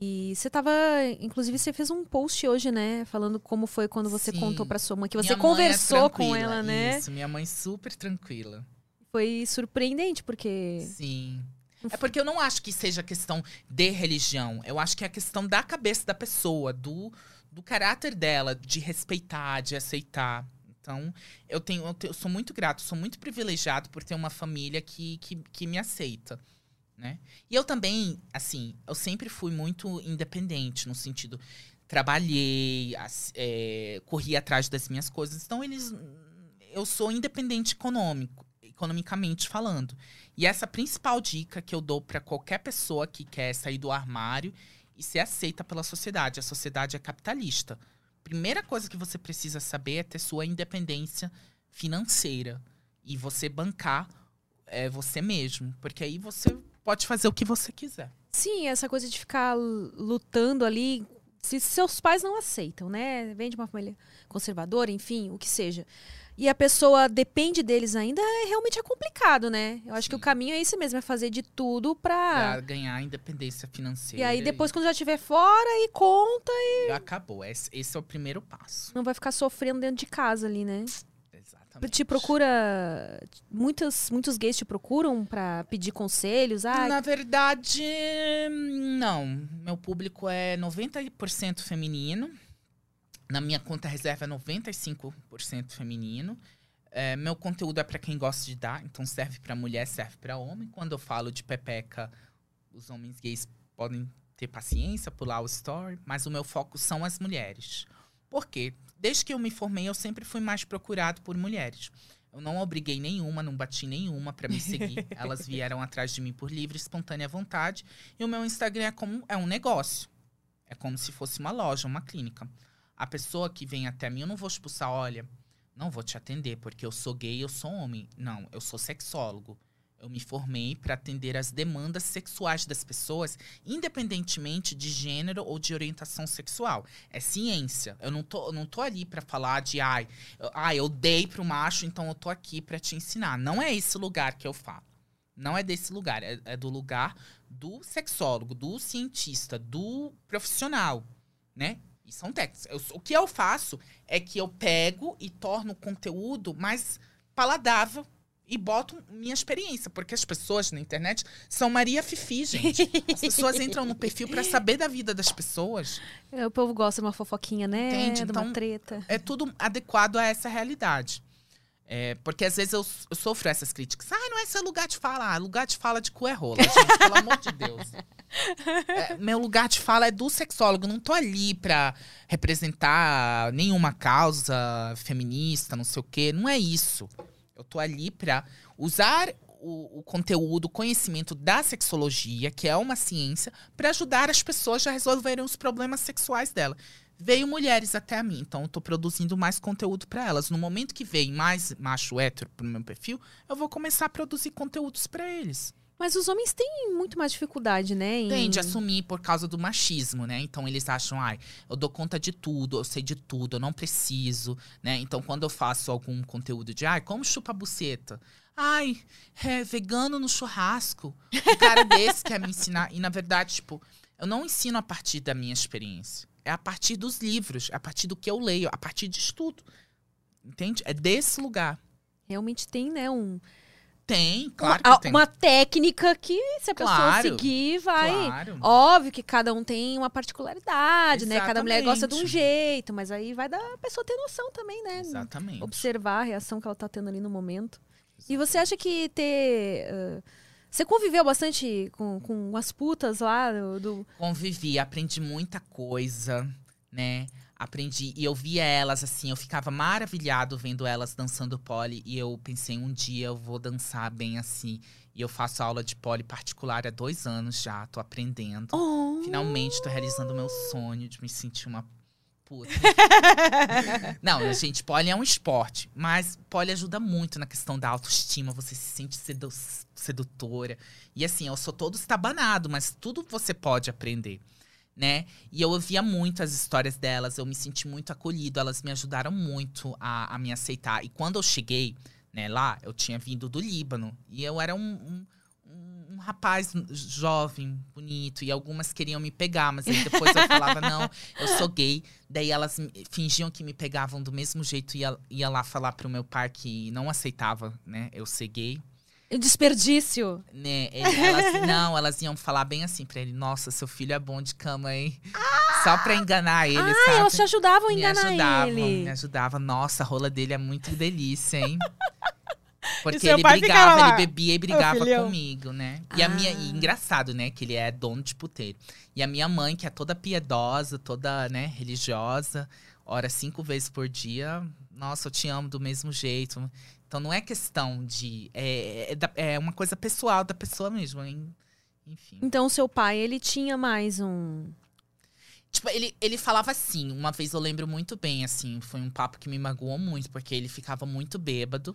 E você tava. Inclusive, você fez um post hoje, né? Falando como foi quando você Sim. contou pra sua mãe, que você Minha é conversou com tranquila, ela, né? Isso, minha mãe super tranquila. Foi surpreendente, porque. Sim. É porque eu não acho que seja questão de religião. Eu acho que é a questão da cabeça da pessoa, do, do caráter dela, de respeitar, de aceitar. Então, eu tenho, eu, te- eu sou muito grato, sou muito privilegiado por ter uma família que, que, que me aceita. Né? E eu também, assim, eu sempre fui muito independente, no sentido, trabalhei, é, corri atrás das minhas coisas. Então, eles. Eu sou independente econômico, economicamente falando. E essa principal dica que eu dou para qualquer pessoa que quer sair do armário e ser aceita pela sociedade. A sociedade é capitalista. Primeira coisa que você precisa saber é ter sua independência financeira e você bancar é, você mesmo, porque aí você pode fazer o que você quiser. Sim, essa coisa de ficar lutando ali. Se seus pais não aceitam, né? Vem de uma família conservadora, enfim, o que seja. E a pessoa depende deles ainda, é, realmente é complicado, né? Eu acho que o Sim. caminho é esse mesmo, é fazer de tudo pra. Pra ganhar independência financeira. E aí depois, quando já estiver fora, e conta, e acabou. Esse, esse é o primeiro passo. não vai ficar sofrendo dentro de casa ali, né? Te procura. Muitos, muitos gays te procuram pra pedir conselhos. Ah, Na verdade, não. Meu público é 90% feminino. Na minha conta reserva é 95% feminino. É, meu conteúdo é para quem gosta de dar, então serve para mulher, serve para homem. Quando eu falo de pepeca, os homens gays podem ter paciência, pular o story, mas o meu foco são as mulheres. Por quê? Desde que eu me formei, eu sempre fui mais procurado por mulheres. Eu não obriguei nenhuma, não bati nenhuma para me seguir. Elas vieram atrás de mim por livre espontânea vontade. E o meu Instagram é como é um negócio. É como se fosse uma loja, uma clínica. A pessoa que vem até mim, eu não vou expulsar, olha, não vou te atender porque eu sou gay, eu sou homem. Não, eu sou sexólogo. Eu me formei para atender as demandas sexuais das pessoas, independentemente de gênero ou de orientação sexual. É ciência. Eu não tô, não tô ali para falar de, ai, eu, ai, eu dei pro macho, então eu tô aqui para te ensinar. Não é esse lugar que eu falo. Não é desse lugar. É, é do lugar do sexólogo, do cientista, do profissional, né? E são técnicos. Eu- o que eu faço é que eu pego e torno o conteúdo mais paladável e boto minha experiência. Porque as pessoas na internet são Maria Fifi, gente. As pessoas entram no perfil pra saber da vida das pessoas. o povo gosta de uma fofoquinha, né? Entende? De uma Então, treta. É tudo adequado a essa realidade. É, porque às vezes eu, eu sofro essas críticas. Ah, não é seu lugar de fala. Ah, lugar de fala de cu é rola, gente, pelo amor de Deus. É, meu lugar de fala é do sexólogo. Não tô ali pra representar nenhuma causa feminista, não sei o quê. Não é isso. Eu tô ali pra usar o, o conteúdo, o conhecimento da sexologia, que é uma ciência, pra ajudar as pessoas a resolverem os problemas sexuais dela. Veio mulheres até a mim, então eu tô produzindo mais conteúdo pra elas. No momento que vem mais macho hétero pro meu perfil, eu vou começar a produzir conteúdos pra eles. Mas os homens têm muito mais dificuldade, né? Em... Tem de assumir por causa do machismo, né? Então eles acham, ai, eu dou conta de tudo, eu sei de tudo, eu não preciso, né? Então quando eu faço algum conteúdo de, ai, como chupa a buceta? Ai, é vegano no churrasco. Um cara desse quer me ensinar. E na verdade, tipo, eu não ensino a partir da minha experiência. É a partir dos livros, é a partir do que eu leio, a partir de estudo. Entende? É desse lugar. Realmente tem, né? Um, Tem, claro uma, que tem. uma técnica que, se a pessoa Claro, seguir, vai. Claro. Óbvio que cada um tem uma particularidade, né? Cada mulher gosta de um Exatamente. jeito, mas aí vai da pessoa ter noção também, né? Exatamente. Observar a reação que ela tá tendo ali no momento. E você acha que ter. ah, você conviveu bastante com, com as putas lá do- convivi, aprendi muita coisa, né? Aprendi e eu via elas assim, eu ficava maravilhado vendo elas dançando pole e eu pensei um dia eu vou dançar bem assim. E eu faço aula de pole particular há dois anos já, tô aprendendo. Oh! Finalmente tô realizando o meu sonho de me sentir uma puta. não, gente, pole é um esporte, mas pole ajuda muito na questão da autoestima, você se sente sedu sedutora. E assim, eu sou todo estabanado, mas tudo você pode aprender. Né? E eu ouvia muito as histórias delas, eu me senti muito acolhido, elas me ajudaram muito a, a me aceitar. E quando eu cheguei né, lá, eu tinha vindo do Líbano, e eu era um, um um rapaz jovem, bonito, e algumas queriam me pegar, mas aí depois eu falava, não, eu sou gay. Daí elas fingiam que me pegavam do mesmo jeito e ia, ia lá falar pro meu pai que não aceitava, né, eu ser gay. O desperdício. Né, elas, não, elas iam falar bem assim pra ele, nossa, seu filho é bom de cama, hein? Ah! Só pra enganar ele, ah, sabe? elas te ajudavam a enganar me ajudavam, ele. Me ajudavam. Nossa, a rola dele é muito delícia, hein? Porque ele brigava, ele bebia e brigava comigo, né? E ah. a minha. E ah. engraçado, né? Que ele é dono de puteiro. E a minha mãe, que é toda piedosa, toda, né, religiosa, ora cinco vezes por dia. Nossa, eu te amo do mesmo jeito. Então não é questão de. É, é, é uma coisa pessoal da pessoa mesmo, hein? Enfim. Então, seu pai, ele tinha mais um. Tipo, ele, ele falava assim, uma vez eu lembro muito bem, assim, foi um papo que me magoou muito, porque ele ficava muito bêbado.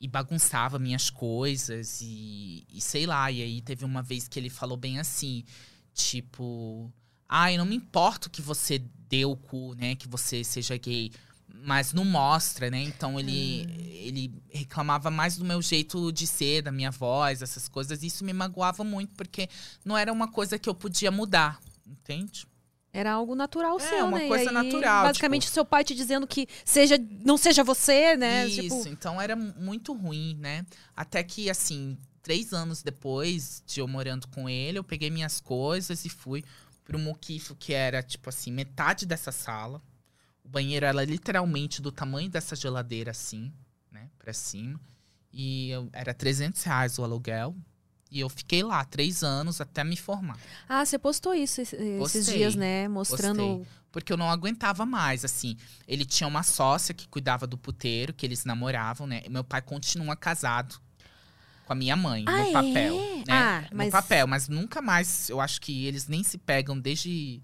e bagunçava minhas coisas e, e, sei lá. E aí teve uma vez que ele falou bem assim, tipo, ai, ah, não me importo que você dê o cu, né, que você seja gay, mas não mostra, né? Então ele hum. ele reclamava mais do meu jeito de ser, da minha voz, essas coisas. E isso me magoava muito porque não era uma coisa que eu podia mudar, entende? Era algo natural é, seu, uma né? coisa aí, natural. Basicamente, tipo... seu pai te dizendo que seja, não seja você, né? Isso, tipo... então era muito ruim, né? Até que, assim, três anos depois de eu morando com ele, eu peguei minhas coisas e fui pro Muquifo, que era, tipo assim, metade dessa sala. O banheiro era literalmente do tamanho dessa geladeira, assim, né? Pra cima. E eu, era 300 reais o aluguel. E eu fiquei lá três anos até me formar. Ah, você postou isso esses dias, né? Mostrando. Postei, porque eu não aguentava mais, assim. Ele tinha uma sócia que cuidava do puteiro, que eles namoravam, né? E meu pai continua casado com a minha mãe, ah, no papel. É? Né? Ah, mas... No papel, mas nunca mais. Eu acho que eles nem se pegam desde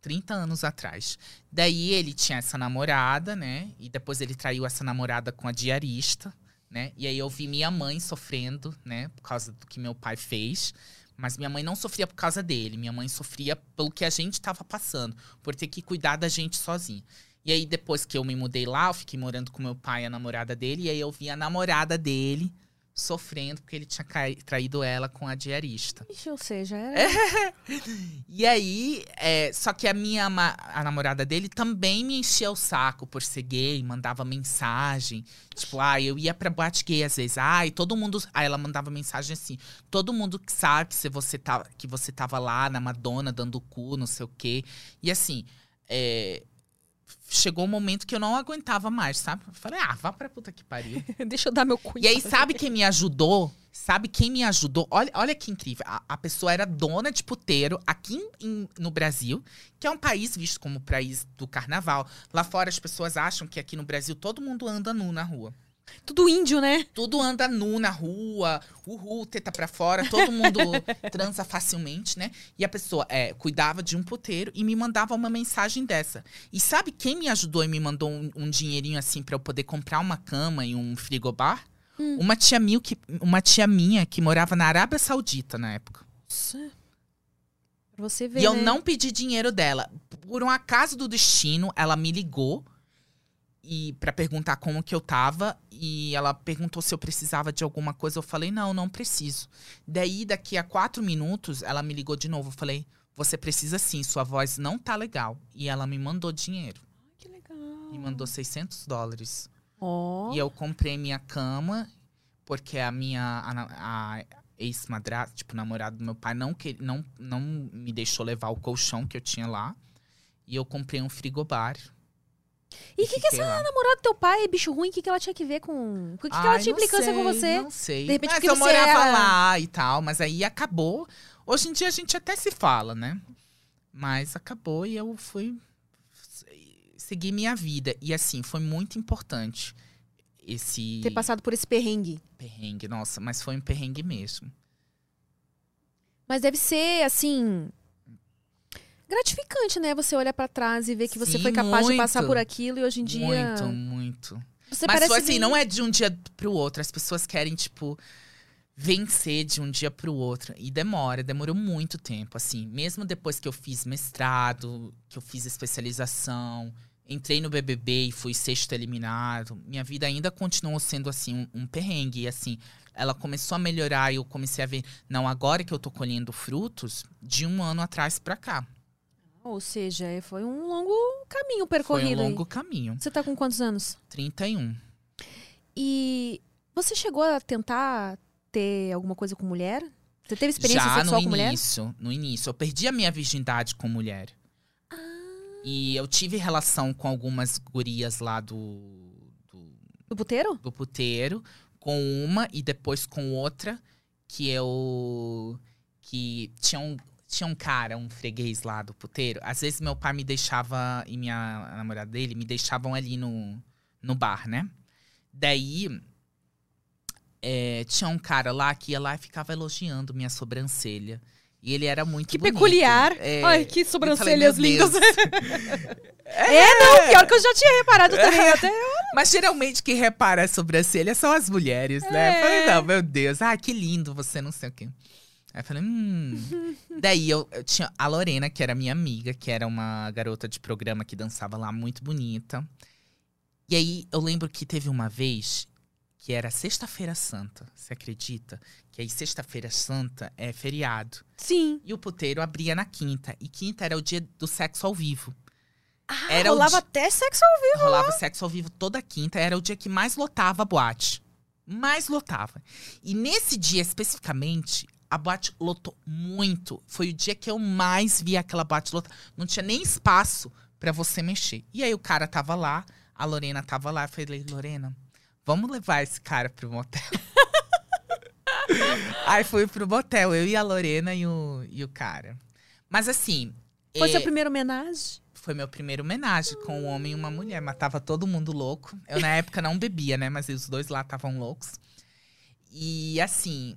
30 anos atrás. Daí ele tinha essa namorada, né? E depois ele traiu essa namorada com a diarista né? E aí eu vi minha mãe sofrendo, né, por causa do que meu pai fez. Mas minha mãe não sofria por causa dele. Minha mãe sofria pelo que a gente estava passando, por ter que cuidar da gente sozinha. E aí, depois que eu me mudei lá, eu fiquei morando com meu pai e a namorada dele. E aí eu vi a namorada dele sofrendo porque ele tinha traído ela com a diarista. Ixi, ou seja, era. e aí, é, só que a minha a namorada dele também me enchia o saco por ser gay, mandava mensagem. Tipo, ah, eu ia pra boate gay às vezes. Ah, e todo mundo. Aí ela mandava mensagem assim: todo mundo que sabe que você, tá, que você tava lá na Madonna dando cu, não sei o quê. E assim. É, chegou um momento que eu não aguentava mais, sabe? Eu falei, ah, vá pra puta que pariu. Deixa eu dar meu cu. E aí, sabe quem me ajudou? Sabe quem me ajudou? Olha, olha que incrível. A, a pessoa era dona de puteiro aqui em, no Brasil, que é um país visto como país do carnaval. Lá fora as pessoas acham que aqui no Brasil todo mundo anda nu na rua. Tudo índio, né? Tudo anda nu na rua, uhul, teta pra fora, todo mundo transa facilmente, né? E a pessoa é, cuidava de um puteiro e me mandava uma mensagem dessa. E sabe quem me ajudou e me mandou um, um dinheirinho assim para eu poder comprar uma cama e um frigobar? Hum. Uma, tia minha que, uma tia minha que morava na Arábia Saudita na época. Você vê, e eu né? não pedi dinheiro dela. Por um acaso do destino, ela me ligou e para perguntar como que eu tava e ela perguntou se eu precisava de alguma coisa eu falei não não preciso. Daí daqui a quatro minutos ela me ligou de novo eu falei você precisa sim sua voz não tá legal. E ela me mandou dinheiro. Ai, que legal. Me mandou 600 dólares. Oh. e eu comprei minha cama porque a minha a, a ex-madrasta tipo namorado do meu pai não que não não me deixou levar o colchão que eu tinha lá. E eu comprei um frigobar. E o que, que essa lá. namorada do teu pai, bicho ruim, o que, que ela tinha que ver com. O que, que ela Ai, tinha não implicância com sei, você? Não sei. De repente, mas eu você morava era- lá e tal, mas aí acabou. Hoje em dia a gente até se fala, né? Mas acabou e eu fui se- seguir minha vida. E assim, foi muito importante esse Ter passado por esse perrengue. perrengue. Nossa, mas foi um perrengue mesmo. Mas deve ser, assim. Gratificante, né? Você olhar pra trás e ver que você Sim, foi capaz de muito. passar por aquilo e hoje em dia. Muito, muito. Você Mas parece assim, bem- não é de um dia pro outro. As pessoas querem, tipo, vencer de um dia pro outro. E demora, demorou muito tempo, assim. Mesmo depois que eu fiz mestrado, que eu fiz especialização, entrei no BBB e fui sexto eliminado, minha vida ainda continuou sendo, assim, um, um perrengue. E, assim, ela começou a melhorar e eu comecei a ver, não, agora que eu tô colhendo frutos, de um ano atrás pra cá. Ou seja, é, foi um longo caminho Foi percorrido. um aí. longo caminho. Você tá com quantos anos? 31. E você chegou a tentar ter alguma coisa com mulher? Você teve experiência Já sexual no com mulher? início, no início. Eu perdi a minha virgindade com mulher. Ah. E eu tive relação com algumas gurias lá do, do, Do puteiro? do puteiro. Com uma e depois com outra. Que eu... Que tinha um, tinha um cara, um freguês lá do puteiro. Às vezes meu pai me deixava, e minha namorada dele, me deixavam ali no, no bar, né? Daí... é, tinha um cara lá que ia lá e ficava elogiando minha sobrancelha. E ele era muito Que bonito. peculiar. É, Ai, que eu falei, sobrancelhas "Meu lindas. Deus." É, não, pior que eu já tinha reparado também. Até Mas geralmente quem repara a sobrancelha são as mulheres, né? É. Eu falei, não, meu Deus, ah, que lindo você, não sei o quê. Aí eu falei, hum. Daí eu, eu tinha a Lorena, que era minha amiga, que era uma garota de programa que dançava lá, muito bonita. E aí eu lembro que teve uma vez que era Sexta-feira Santa, você acredita? Que aí Sexta-feira Santa é feriado. Sim. E o puteiro abria na quinta. E quinta era o dia do sexo ao vivo. Ah, Era rolava di- até sexo ao vivo. Rolava sexo ao vivo toda quinta. Era o dia que mais lotava a boate. Mais lotava. E nesse dia especificamente, a boate lotou muito. Foi o dia que eu mais vi aquela boate lotar. Não tinha nem espaço pra você mexer. E aí o cara tava lá, a Lorena tava lá. Eu falei, Lorena, vamos levar esse cara pro motel. aí fui pro motel, eu e a Lorena e o, e o cara. Mas assim. Foi é, seu primeiro homenagem? foi meu primeiro homenagem com um homem e uma mulher. Matava todo mundo louco. Eu, na época, não bebia, né? Mas os dois lá estavam loucos. E, assim...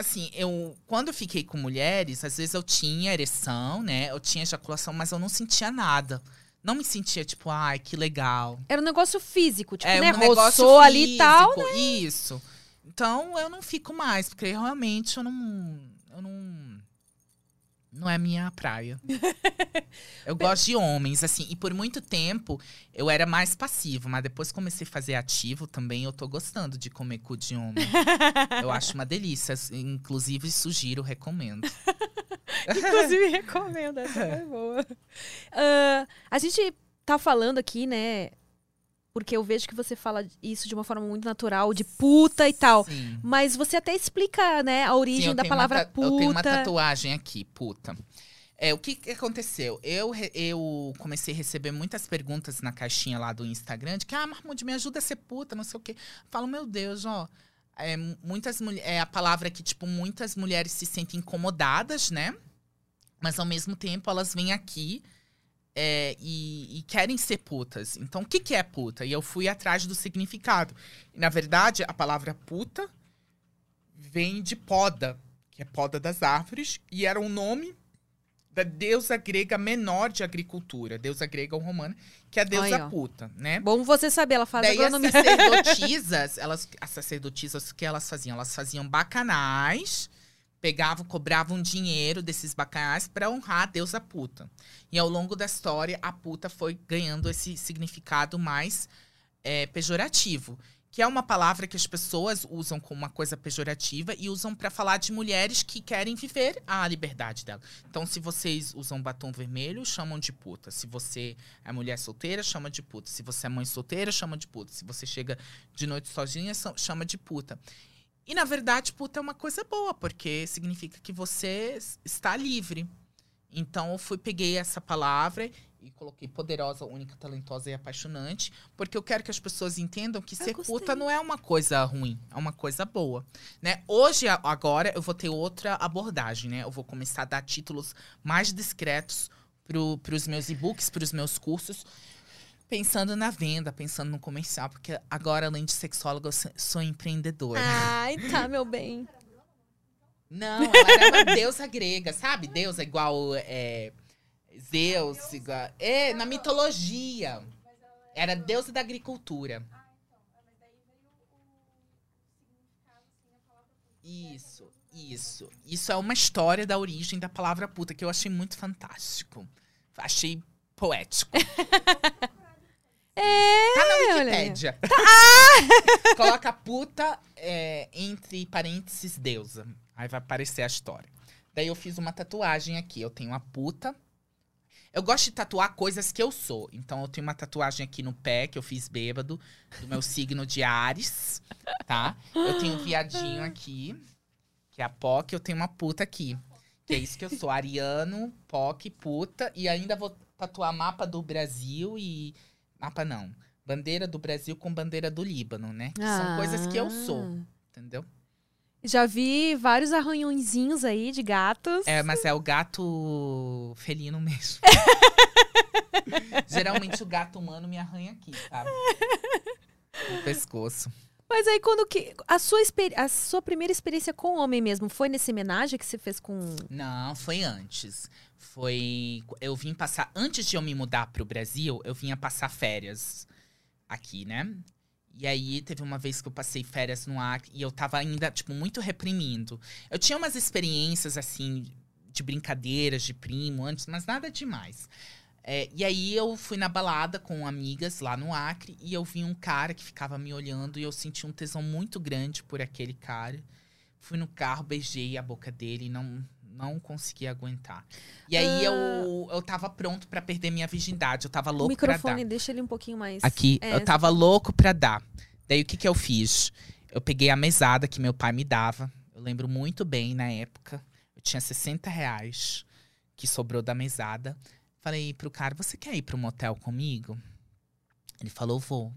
Assim, eu... Quando eu fiquei com mulheres, às vezes eu tinha ereção, né? Eu tinha ejaculação, mas eu não sentia nada. Não me sentia, tipo, ai, que legal. Era um negócio físico, tipo, é né? um negócio Roçou ali e tal. físico, Isso. Então, eu não fico mais, porque realmente eu não... Eu não... Não é minha praia. eu gosto de homens, assim. E por muito tempo, eu era mais passivo. Mas depois comecei a fazer ativo também, eu tô gostando de comer cu de homem. eu acho uma delícia. Inclusive, sugiro, recomendo. Inclusive, recomendo. Essa foi boa. Ah, a gente tá falando aqui, né? Porque eu vejo que você fala isso de uma forma muito natural, de puta e tal. Sim. Mas você até explica, né, a Sim, origem eu da palavra ta- puta. Eu tenho uma tatuagem aqui, puta. É, o que, que aconteceu? Eu, eu comecei a receber muitas perguntas na caixinha lá do Instagram de que, ah, Mahmoud, me ajuda a ser puta, não sei o quê. Eu falo, meu Deus, ó. É, mu- muitas. É a palavra que, tipo, muitas mulheres se sentem incomodadas, né? Mas ao mesmo tempo elas vêm aqui é, e, e querem ser putas. Então, o que, que é puta? E eu fui atrás do significado. E, na verdade, a palavra puta vem de poda, que é poda das árvores, e era um nome da deusa grega menor de agricultura, deusa grega ou romana, que é a deusa ó. puta, né? Bom você saber, ela faz Daí as agronomia. sacerdotisas, elas, as sacerdotisas, o que elas faziam? Elas faziam bacanais, pegavam, cobravam dinheiro desses bacanais para honrar a deusa puta. E ao longo da história, a puta foi ganhando esse significado mais é, pejorativo. Que é uma palavra que as pessoas usam como uma coisa pejorativa e usam para falar de mulheres que querem viver a liberdade dela. Então, se vocês usam batom vermelho, chamam de puta. Se você é mulher solteira, chama de puta. Se você é mãe solteira, chama de puta. Se você chega de noite sozinha, chama de puta. E, na verdade, puta é uma coisa boa, porque significa que você está livre. Então, eu fui, peguei essa palavra E coloquei poderosa, única, talentosa e apaixonante. Porque eu quero que as pessoas entendam que ser gostei. puta não é uma coisa ruim, é uma coisa boa. Né? Hoje, agora, eu vou ter outra abordagem, né? Eu vou começar a dar títulos mais discretos para os meus e-books, para os meus cursos. Pensando na venda, pensando no comercial. Porque agora, além de sexóloga, eu sou- empreendedora. Ai, tá, meu bem. Não, ela era uma deusa grega, sabe? Deusa igual é, Zeus, igual. É, na mitologia. Era deusa da agricultura. Isso, isso. Isso é uma história da origem da palavra puta que eu achei muito fantástico. Achei poético. É, Tá na aí. Wikipédia. Coloca puta é, entre parênteses deusa. Aí vai aparecer a história. Daí eu fiz uma tatuagem aqui. Eu tenho a puta. Eu gosto de tatuar coisas que eu sou. Então eu tenho uma tatuagem aqui no pé que eu fiz bêbado, do meu signo de Ares, tá? Eu tenho um viadinho aqui, que é a POC, eu tenho uma puta aqui. Que é isso que eu sou, ariano, POC, puta. E ainda vou tatuar mapa do Brasil e. Mapa não. Bandeira do Brasil com bandeira do Líbano, né? Que São coisas que eu sou, Ah. entendeu? Já vi vários arranhõezinhos aí de gatos. É, mas é o gato felino mesmo. Geralmente o gato humano me arranha aqui, sabe? No pescoço. Mas aí quando que. A sua, experi- a sua primeira experiência com homem mesmo foi nesse homenagem que você fez com. Não, foi antes. Foi. Eu vim passar. Antes de eu me mudar pro Brasil, eu vinha passar férias aqui, né? E aí teve uma vez que eu passei férias no Acre e eu tava ainda, tipo, muito reprimindo. Eu tinha umas experiências, assim, de brincadeiras, de primo antes, mas nada demais. É, e aí eu fui na balada com amigas lá no Acre e eu vi um cara que ficava me olhando e eu senti um tesão muito grande por aquele cara. Fui no carro, beijei a boca dele e não, não consegui aguentar. E aí eu, eu tava pronto pra perder minha virgindade. Eu tava louco pra dar. microfone, deixa ele um pouquinho mais. Aqui, É, eu tava louco pra dar. Daí o que que eu fiz? Eu peguei a mesada que meu pai me dava. Eu lembro muito bem na época. Eu tinha 60 reais que sobrou da mesada. Falei pro cara, você quer ir pro motel comigo? Ele falou, vou.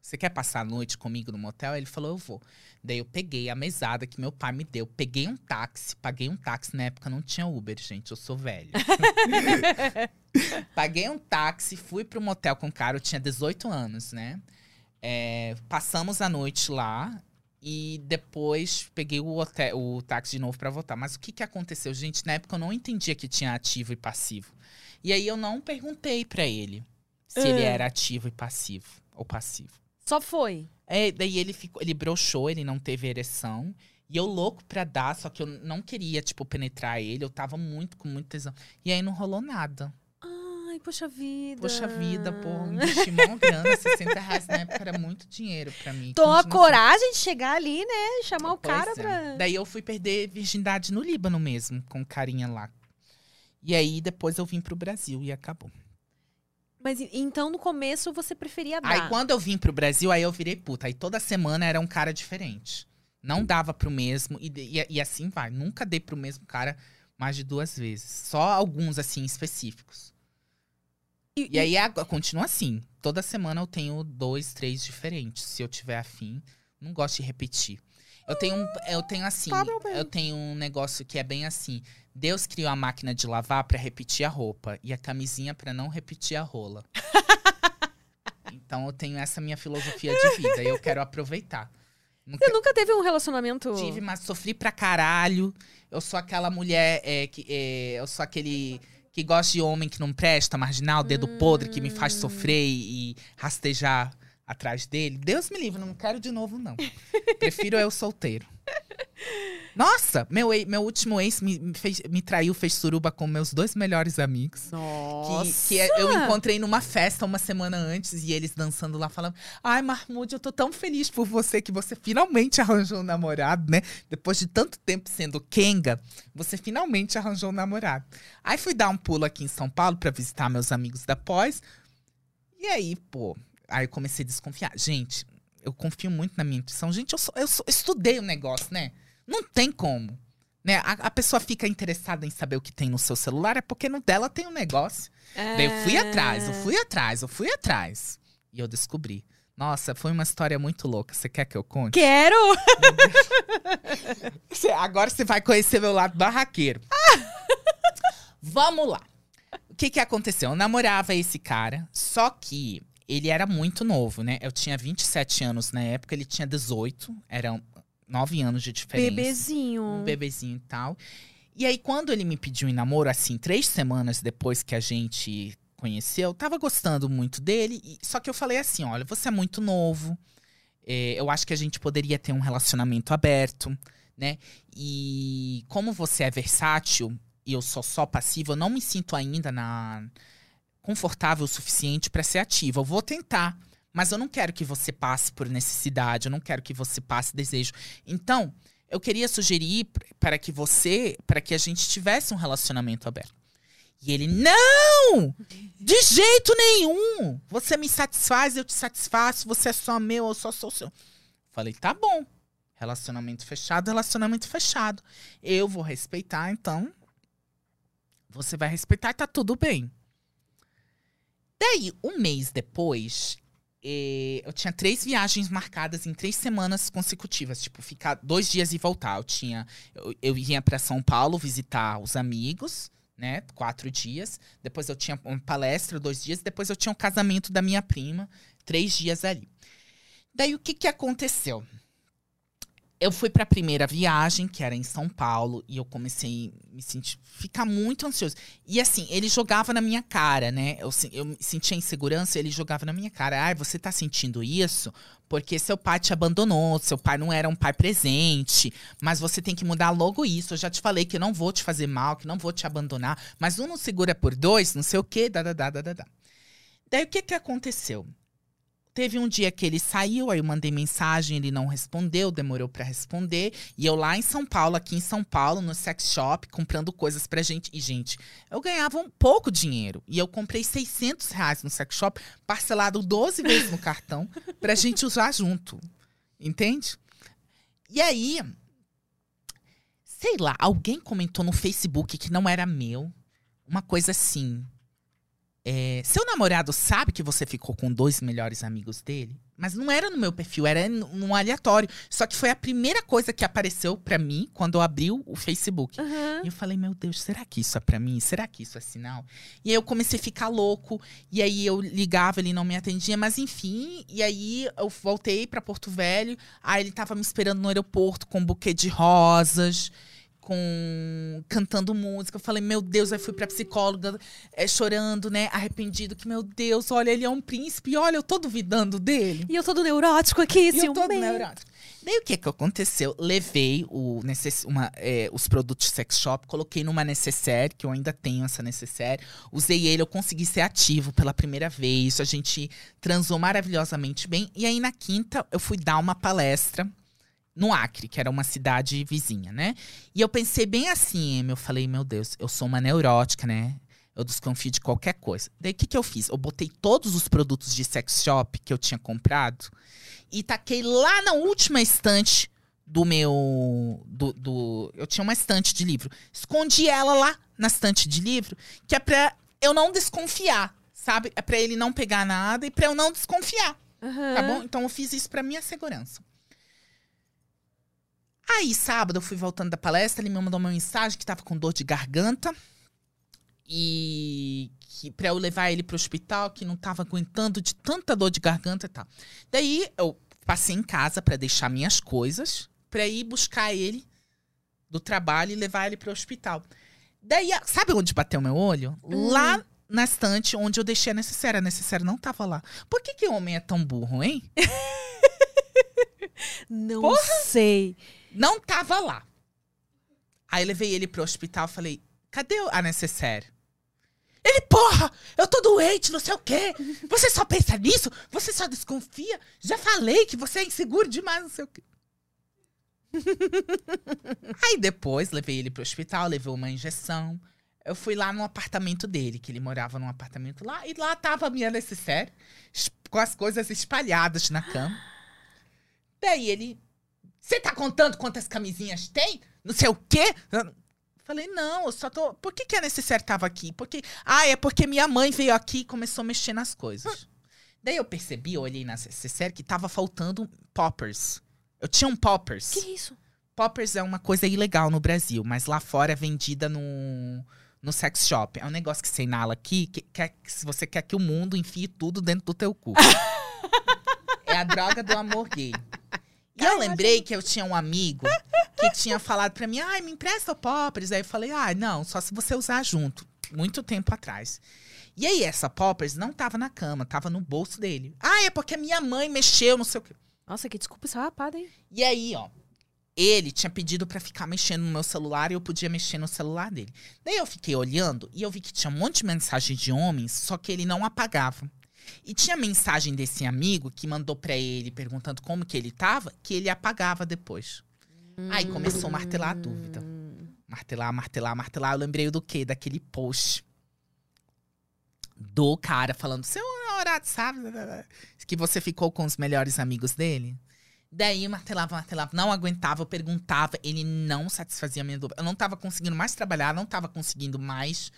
Você quer passar a noite comigo no motel? Ele falou, eu vou. Daí eu peguei a mesada que meu pai me deu. Peguei um táxi, paguei um táxi. Na época não tinha Uber, gente. Eu sou velho. Paguei um táxi, fui pro motel com o cara, eu tinha 18 anos, né? É, passamos a noite lá e depois peguei o, hotel, o táxi de novo pra voltar. Mas o que que aconteceu, gente? Na época eu não entendia que tinha ativo e passivo. E aí eu não perguntei pra ele se ele Ah. era ativo e passivo ou passivo. Só foi. É, daí ele ficou, ele broxou, ele não teve ereção. E eu louco pra dar, só que eu não queria, tipo, penetrar ele. Eu tava muito, com muito tesão. E aí não rolou nada. Ai, poxa vida. Poxa vida, pô, investi mó grana, 60 reais na época era muito dinheiro pra mim. Toma Continua coragem de chegar ali, né? Chamar o. Pois cara é. pra. Daí eu fui perder virgindade no Líbano mesmo, com o carinha lá. E aí depois eu vim pro Brasil e acabou. Mas então no começo você preferia dar. Aí quando eu vim pro Brasil, aí eu virei puta. Aí toda semana era um cara diferente. Não dava pro mesmo, e, e, e assim vai. Nunca dei pro mesmo cara mais de duas vezes. Só alguns, assim, específicos. E- E aí ag- continua assim. Toda semana eu tenho dois, três diferentes. Se eu tiver afim. Não gosto de repetir. Eu tenho, um- eu tenho assim, Tá, eu tenho um negócio que é bem assim. Deus criou a máquina de lavar pra repetir a roupa e a camisinha pra não repetir a rola. então eu tenho essa minha filosofia de vida e eu quero aproveitar. Nunca Você nunca teve um relacionamento. tive, mas sofri pra caralho. Eu sou aquela mulher é, que é, eu sou aquele que gosta de homem que não presta, marginal, dedo podre, que me faz sofrer e rastejar atrás dele. Deus me livre, não quero de novo, não. Prefiro eu solteiro. Nossa, meu, meu último ex me, fez, me traiu, fez suruba com meus dois melhores amigos. Nossa. Que, que eu encontrei numa festa uma semana antes e eles dançando lá falando: Ai, Mahmoud, eu tô tão feliz por você que você finalmente arranjou um namorado, né? Depois de tanto tempo sendo Kenga, você finalmente arranjou um namorado. Aí fui dar um pulo aqui em São Paulo pra visitar meus amigos da pós. E aí, pô, aí eu comecei a desconfiar. Gente, eu confio muito na minha intuição. Gente, eu, sou- eu sou- estudei o negócio, né? Não tem como. Né? A, a pessoa fica interessada em saber o que tem no seu celular, é porque no dela tem um negócio. Daí eu fui atrás, eu fui atrás, eu fui atrás. E eu descobri. Nossa, foi uma história muito louca. Você quer que eu conte? Quero! Agora você vai conhecer meu lado barraqueiro. Vamos lá. O que que aconteceu? Eu namorava esse cara, só que ele era muito novo, né? Eu tinha 27 anos na época, ele tinha 18. Eram 9 anos de diferença. Bebezinho. Um bebezinho e tal. E aí, quando ele me pediu em namoro, assim, três semanas depois que a gente conheceu, eu tava gostando muito dele. e- só que eu falei assim: olha, você é muito novo. é, eu acho que a gente poderia ter um relacionamento aberto, né? E como você é versátil e eu sou só passiva, eu não me sinto ainda na confortável o suficiente pra ser ativa. Eu vou tentar, mas eu não quero que você passe por necessidade, eu não quero que você passe desejo. Então, eu queria sugerir para que você, para que a gente tivesse um relacionamento aberto. E ele, não! De jeito nenhum! Você me satisfaz, eu te satisfaço, você é só meu, eu só sou seu. Falei, tá bom. Relacionamento fechado, relacionamento fechado. Eu vou respeitar, então. Você vai respeitar e tá tudo bem. Daí, um mês depois, eh, eu tinha três viagens marcadas em três semanas consecutivas. Tipo, ficar dois dias e voltar. Eu tinha. Eu, eu ia pra São Paulo visitar os amigos, né? Quatro dias. Depois eu tinha uma palestra, dois dias. Depois eu tinha um casamento da minha prima, três dias ali. Daí o que, que aconteceu? Eu fui pra primeira viagem, que era em São Paulo, e eu comecei a me sentir, ficar muito ansioso. E assim, ele jogava na minha cara, né? Eu, eu sentia insegurança, ele jogava na minha cara. Ai, você tá sentindo isso porque seu pai te abandonou, seu pai não era um pai presente, mas você tem que mudar logo isso. Eu já te falei que eu não vou te fazer mal, que não vou te abandonar, mas um não segura por dois, não sei o quê, da, da, da, da, da. Daí o que que aconteceu? Teve um dia que ele saiu, aí eu mandei mensagem, ele não respondeu, demorou pra responder. E eu lá em São Paulo, aqui em São Paulo, no sex shop, comprando coisas pra gente. E, gente, eu ganhava um pouco dinheiro. E eu comprei 600 reais no sex shop, parcelado 12 vezes no cartão, pra gente usar junto. Entende? E aí, sei lá, alguém comentou no Facebook que não era meu. Uma coisa assim. É, seu namorado sabe que você ficou com dois melhores amigos dele? Mas não era no meu perfil, era num aleatório. Só que foi a primeira coisa que apareceu pra mim quando eu abri o o Facebook. E eu falei, meu Deus, será que isso é pra mim? Será que isso é sinal? E aí eu comecei a ficar louco. E aí eu ligava, ele não me atendia, mas enfim. E aí eu voltei pra Porto Velho. Aí ele tava me esperando no aeroporto com um buquê de rosas. Com cantando música, eu falei, meu Deus, aí fui pra psicóloga, é, chorando, né? Arrependido, que meu Deus, olha, ele é um príncipe, e olha, eu tô duvidando dele. E eu todo neurótico aqui, E eu todo ciumento. neurótico. Daí o que que aconteceu? Levei o necess... uma, é, os produtos sex shop, coloquei numa necessaire, que eu ainda tenho essa necessaire. Usei ele, eu consegui ser ativo pela primeira vez. A gente transou maravilhosamente bem. E aí na quinta eu fui dar uma palestra no Acre, que era uma cidade vizinha, né? E eu pensei bem assim, eu falei, meu Deus, eu sou uma neurótica, né? Eu desconfio de qualquer coisa. Daí o que, que eu fiz? Eu botei todos os produtos de sex shop que eu tinha comprado e taquei lá na última estante do meu. Do, do- eu tinha uma estante de livro. Escondi ela lá na estante de livro, que é pra eu não desconfiar, sabe? É pra ele não pegar nada e pra eu não desconfiar. Tá bom? Então eu fiz isso pra minha segurança. Aí, sábado, eu fui voltando da palestra, ele me mandou uma mensagem que tava com dor de garganta. E que pra eu levar ele pro hospital, que não tava aguentando de tanta dor de garganta e tal. Daí eu passei em casa pra deixar minhas coisas, pra ir buscar ele do trabalho e levar ele pro hospital. Daí, sabe onde bateu meu olho? Lá na estante onde eu deixei a necessária. A necessária não tava lá. Por que que o homem é tão burro, hein? Não sei. Não tava lá. Aí levei ele pro hospital falei, cadê a necessaire? Ele, porra, eu tô doente, não sei o quê. Você só pensa nisso? Você só desconfia? Já falei que você é inseguro demais, não sei o quê. Aí depois levei ele pro hospital, levei uma injeção. Eu fui lá no apartamento dele, que ele morava num apartamento lá, e lá tava a minha necessaire, es- com as coisas espalhadas na cama. Daí ele, você tá contando quantas camisinhas tem? não sei o quê. Falei, não, eu só tô. Por que, que a necessária tava aqui? Porque. Ah, é porque minha mãe veio aqui e começou a mexer nas coisas. Daí eu percebi, eu olhei na necessária que tava faltando poppers. Eu tinha um poppers. Que isso? Poppers é uma coisa ilegal no Brasil, mas lá fora é vendida no, no sex shop. É um negócio que você inala aqui, que, que, que se você quer que o mundo enfie tudo dentro do teu cu. é a droga do amor gay. E eu lembrei que eu tinha um amigo que tinha falado pra mim, ai, me empresta o Poppers. Aí eu falei, ah, não, só se você usar junto. Muito tempo atrás. E aí, essa Poppers não tava na cama, tava no bolso dele. Ah, é porque minha mãe mexeu, não sei o quê. Nossa, que desculpa esfarrapada, hein? E aí, ó, ele tinha pedido pra ficar mexendo no meu celular e eu podia mexer no celular dele. Daí eu fiquei olhando e eu vi que tinha um monte de mensagem de homens, só que ele não apagava. E tinha mensagem desse amigo que mandou pra ele perguntando como que ele tava, que ele apagava depois. Aí começou a martelar a dúvida. Martelar, martelar, martelar. Eu lembrei do quê? Daquele post do cara falando, seu namorado sabe que você ficou com os melhores amigos dele? Daí martelava, martelava, não aguentava, eu perguntava, ele não satisfazia a minha dúvida. Eu não tava conseguindo mais trabalhar, não tava conseguindo mais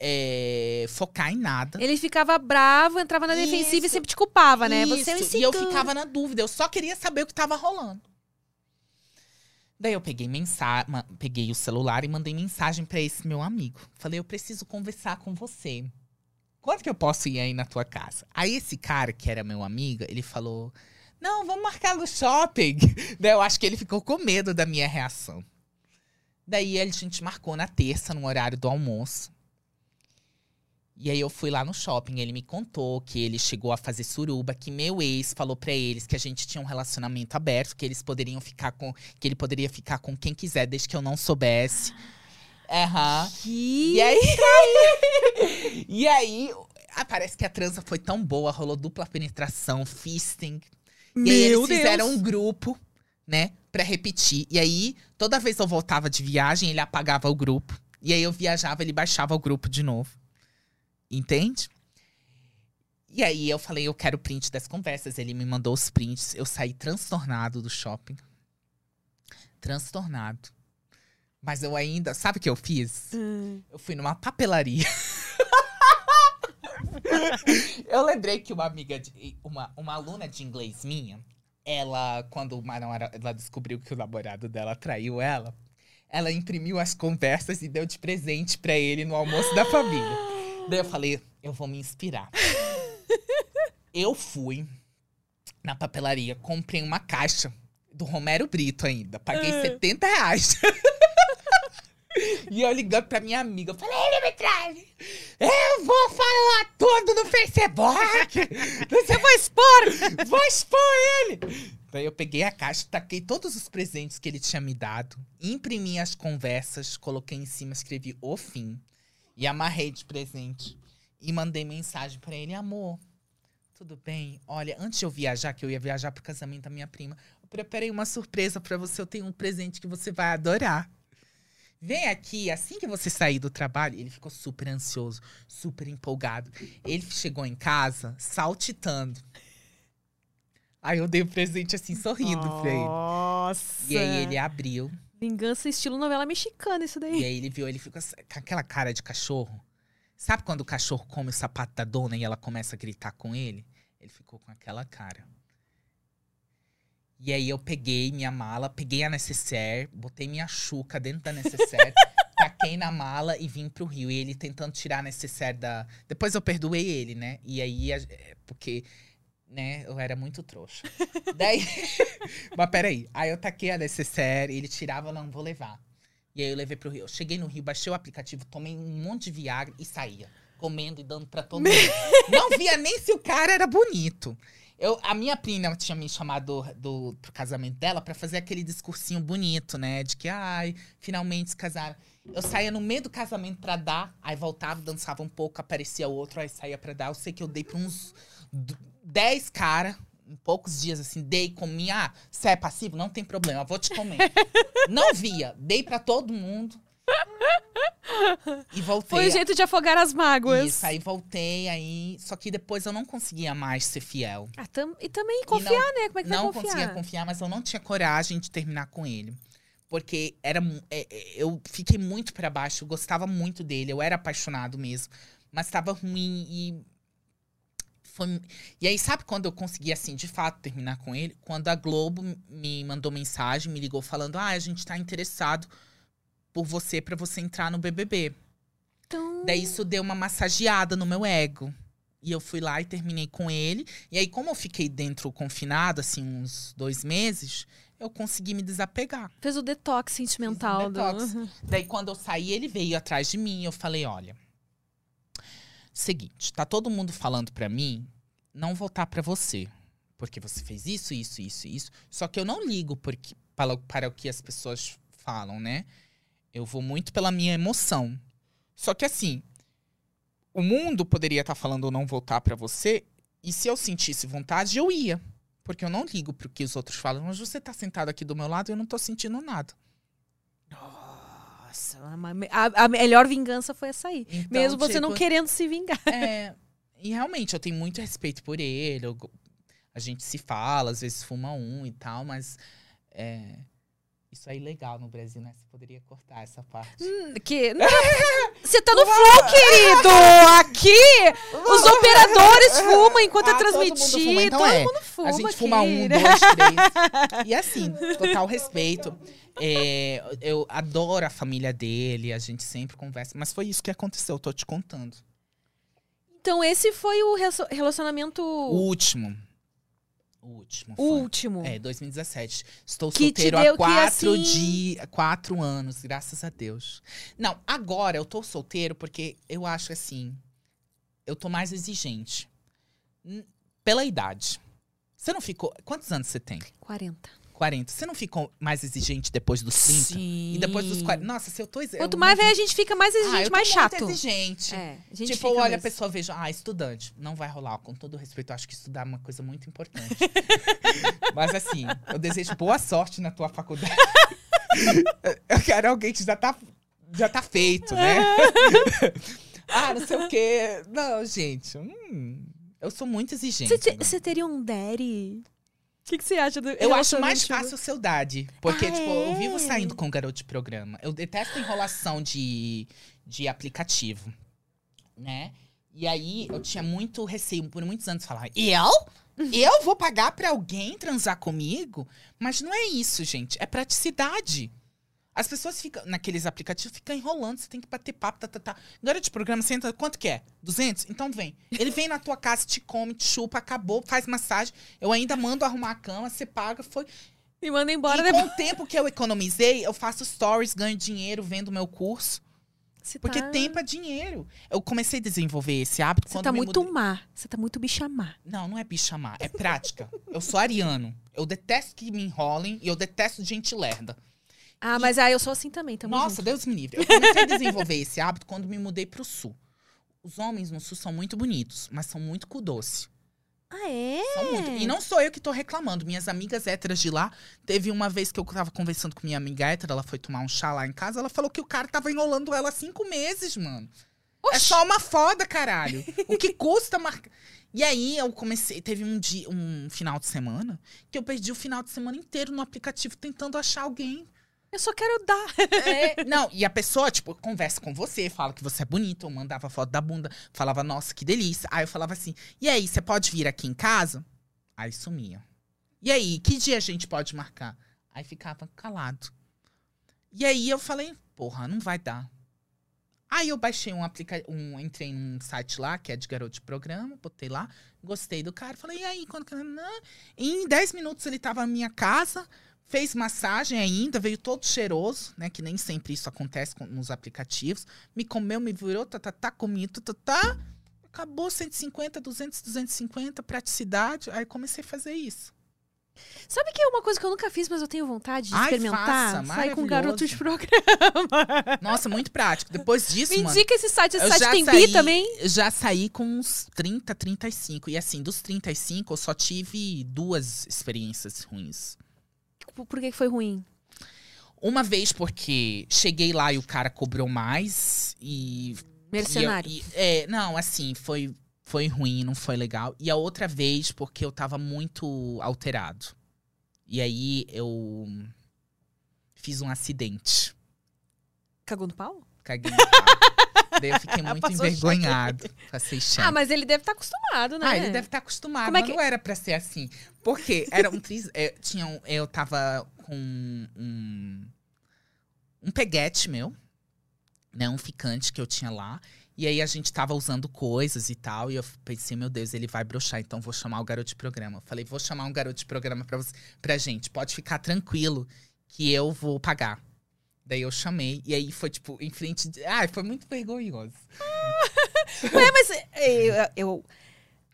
é, focar em nada. Ele ficava bravo, entrava na defensiva e Isso. sempre te culpava, né? Você é um Isso, E eu ficava na dúvida, eu só queria saber o que tava rolando. Daí eu peguei mensa ma- peguei o celular e mandei mensagem pra esse meu amigo. Falei, eu preciso conversar com você. Quando que eu posso ir aí na tua casa? Aí esse cara, que era meu amigo, ele falou: Não, vamos marcar no shopping. Daí eu acho que ele ficou com medo da minha reação. Daí a gente marcou na terça, no horário do almoço. E aí eu fui lá no shopping, ele me contou que ele chegou a fazer suruba, que meu ex falou pra eles que a gente tinha um relacionamento aberto, que eles poderiam ficar com, que ele poderia ficar com quem quiser, desde que eu não soubesse. Aham. Que... E aí, e aí, ah, parece que a transa foi tão boa, rolou dupla penetração, fisting. E aí Meu eles fizeram Deus. um grupo, né, pra repetir. E aí, toda vez que eu voltava de viagem, ele apagava o grupo. E aí eu viajava, ele baixava o grupo de novo. Entende? E aí eu falei, eu quero print das conversas. Ele me mandou os prints. Eu saí transtornado do shopping. Transtornado. Mas eu ainda. Sabe o que eu fiz? Hum. Eu fui numa papelaria. eu lembrei que uma amiga, de, uma, uma aluna de inglês minha, ela, quando uma namora- ela descobriu que o namorado dela traiu ela, ela imprimiu as conversas e deu de presente pra ele no almoço da família. Daí eu falei, eu vou me inspirar. eu fui na papelaria, comprei uma caixa do Romero Brito ainda. Paguei 70 reais. E eu ligando pra minha amiga, eu falei, ele me traz! Eu vou falar tudo no Facebook! Você vai expor! Vou expor ele! Daí eu peguei a caixa, taquei todos os presentes que ele tinha me dado, imprimi as conversas, coloquei em cima, escrevi o fim. E amarrei de presente. E mandei mensagem pra ele, amor. Tudo bem? Olha, antes de eu viajar, que eu ia viajar pro casamento da minha prima, eu preparei uma surpresa pra você. Eu tenho um presente que você vai adorar. Vem aqui, assim que você sair do trabalho, ele ficou super ansioso, super empolgado. Ele chegou em casa saltitando. Aí eu dei o presente assim, sorrindo pra ele. Nossa. E aí ele abriu, Vingança estilo novela mexicana, isso e daí. aí ele viu, ele ficou assim, com aquela cara de cachorro. Sabe quando o cachorro come o sapato da dona e ela começa a gritar com ele? Ele ficou com aquela cara. E aí eu peguei minha mala, peguei a necessaire, botei minha chuca dentro da necessaire, taquei na mala e vim pro Rio. E ele tentando tirar a necessaire da. Depois eu perdoei ele, né? E aí, é, porque, né, eu era muito trouxa. Daí. Mas peraí. Aí eu taquei a necessaire, ele tirava, não, vou levar. E aí eu levei pro Rio. Eu cheguei no Rio, baixei o aplicativo, tomei um monte de Viagra e saía. Comendo e dando pra todo mundo. Não via nem se o cara era bonito. Eu, a minha prima tinha me chamado do, pro casamento dela pra fazer aquele discursinho bonito, né? De que, ai, finalmente se casaram. Eu saía no meio do casamento pra dar, aí voltava, dançava um pouco, aparecia outro, aí saía pra dar. Eu sei que eu dei pra uns 10 caras, em poucos dias, assim, dei, comi. Ah, você é passivo? Não tem problema, vou te comer. Não via, dei pra todo mundo. E voltei. Foi o jeito de afogar as mágoas. Isso, aí voltei, aí. Só que depois eu não conseguia mais ser fiel. Ah, tam- E também confiar, né? Como é que não confiar? conseguia confiar, mas eu não tinha coragem de terminar com ele. Porque era, é, é, eu fiquei muito pra baixo, eu gostava muito dele, eu era apaixonado mesmo. Mas tava ruim e. Foi, e aí, sabe quando eu consegui, assim, de fato, terminar com ele? Quando a Globo me mandou mensagem, me ligou falando: Ah, a gente tá interessado por você pra você entrar no BBB. Então, Daí isso deu uma massageada no meu ego. E eu fui lá e terminei com ele. E aí, como eu fiquei dentro confinado, assim, uns dois meses, eu consegui me desapegar. fez o detox sentimental. Fiz um detox. Do... Daí, quando eu saí, ele veio atrás de mim. Eu falei: olha, seguinte, tá todo mundo falando pra mim não voltar pra você. Porque você fez isso, isso, isso, isso. Só que eu não ligo porque, para, para o que as pessoas falam, né? Eu vou muito pela minha emoção. Só que assim, o mundo poderia estar falando não voltar pra você, e se eu sentisse vontade, eu ia. Porque eu não ligo pro que os outros falam. Mas você tá sentado aqui do meu lado e eu não tô sentindo nada. Nossa, a, a melhor vingança foi essa aí. Então, Mesmo você não tipo, querendo se vingar. É, e realmente, eu tenho muito respeito por ele. eu a gente se fala, às vezes fuma um e tal, mas é, isso é ilegal no Brasil, né? Você poderia cortar essa parte. Que... Você tá no flow, querido! Aqui, os operadores fumam enquanto Ah, é todo mundo transmitido. fuma, então todo é. mundo fuma a gente fuma um, dois, três. E assim, total respeito. É, eu adoro a família dele, a gente sempre conversa. Mas foi isso que aconteceu, eu tô te contando. Então esse foi o relacionamento O último. O último. foi. último. É, 2017. Estou Que te solteiro há quatro, assim- di- quatro anos, graças a Deus. Não, agora eu tô solteiro porque eu acho assim. Eu tô mais exigente. Pela idade. Você não ficou. Quantos anos você tem? 40. 40. Você não ficou mais exigente depois dos 30? Sim. E depois dos 40. Nossa, se eu tô exigente. Quanto mais velho a gente fica, mais exigente, ah, eu tô mais muito chato. exigente. É, a gente tipo, olha a mesmo. pessoa, veja, ah, estudante. Não vai rolar. Com todo respeito, eu acho que estudar é uma coisa muito importante. Mas assim, eu desejo boa sorte na tua faculdade. eu quero alguém que já tá, já tá feito, né? ah, não sei o quê. Não, gente. hum, eu sou muito exigente. Você né? você teria um daddy? O que, que você acha do Eu acho mais fácil o seu daddy. Porque, Ah, tipo, eu é? vivo saindo com garoto de programa. Eu detesto enrolação de, de aplicativo, né? E aí, eu tinha muito receio por muitos anos falar, eu? Eu vou pagar pra alguém transar comigo? Mas não é isso, gente. É praticidade. As pessoas ficam, naqueles aplicativos, ficam enrolando. Você tem que bater papo, tá, tá, tá. Garoto de programa, você entra, quanto que é? 200? Então vem. Ele vem na tua casa, te come, te chupa, acabou, faz massagem. Eu ainda mando arrumar a cama, você paga, foi. Me manda embora e depois. com o tempo que eu economizei, eu faço stories, ganho dinheiro, vendo meu curso. Você Porque tá... tempo é dinheiro. Eu comecei a desenvolver esse hábito Você quando tá muito mudei- má. Você tá muito bichamar. Não, não é bichamar, é prática. eu sou ariano. Eu detesto que me enrolem e eu detesto gente lerda. Ah, mas aí eu sou assim também, tamo Nossa, junto. Deus me livre. Eu comecei a desenvolver esse hábito quando me mudei pro sul. Os homens no sul são muito bonitos, mas são muito cu doce. Ah, é? São muito. E não sou eu que tô reclamando. Minhas amigas héteras de lá, teve uma vez que eu tava conversando com minha amiga hétera, ela foi tomar um chá lá em casa, ela falou que o cara tava enrolando ela há cinco meses, mano. É só uma foda, caralho. o que custa marcar. E aí eu comecei, teve um dia, um final de semana, que eu perdi o final de semana inteiro no aplicativo tentando achar alguém. Eu só quero dar. É, não, e a pessoa, tipo, conversa com você, fala que você é bonito, eu mandava foto da bunda, falava, nossa, que delícia. Aí eu falava assim, e aí, você pode vir aqui em casa? Aí sumia. E aí, que dia a gente pode marcar? Aí ficava calado. E aí eu falei, porra, não vai dar. Aí eu baixei um aplicativo, um, entrei num site lá, que é de garoto de programa, botei lá, gostei do cara, falei, e aí, quando que. Em 10 minutos ele tava na minha casa, fez massagem ainda, veio todo cheiroso, né? Que nem sempre isso acontece com- nos aplicativos. Me comeu, me virou, tá, tá, tá, comi, tá, tá, tá. Acabou 150, 200, 250, praticidade. Aí comecei a fazer isso. Sabe que é uma coisa que eu nunca fiz, mas eu tenho vontade de Ai, experimentar? faça, Sair com um garoto de programa. Nossa, muito prático. Depois disso, Me mano. indica esse site. Esse site já tem saí- bi também? Já saí com uns 30, 35. E assim, dos 35, eu só tive duas experiências ruins. Por por que que foi ruim? Uma vez porque cheguei lá e o cara cobrou mais e. Mercenário. e eu- e- é, não, assim, foi, foi ruim, não foi legal. E a outra vez porque eu tava muito alterado. E aí eu. fiz um acidente. Cagou no pau? Caguei no pau. Daí eu fiquei muito envergonhado. Passei chão. Ah, mas ele deve estar acostumado, né? Ah, ele deve estar acostumado, Como é mas que- não era pra ser assim. Porque era um tris... é, tinha um- eu tava com um, um peguete meu, né? Um ficante que eu tinha lá. E aí a gente tava usando coisas e tal. E eu pensei, meu Deus, ele vai broxar, então vou chamar o garoto de programa. Eu falei, vou chamar um garoto de programa pra, você, pra gente. Pode ficar tranquilo que eu vou pagar. Daí eu chamei, e aí foi, tipo, em frente de. Ai, foi muito vergonhoso. Ué, mas é, eu, eu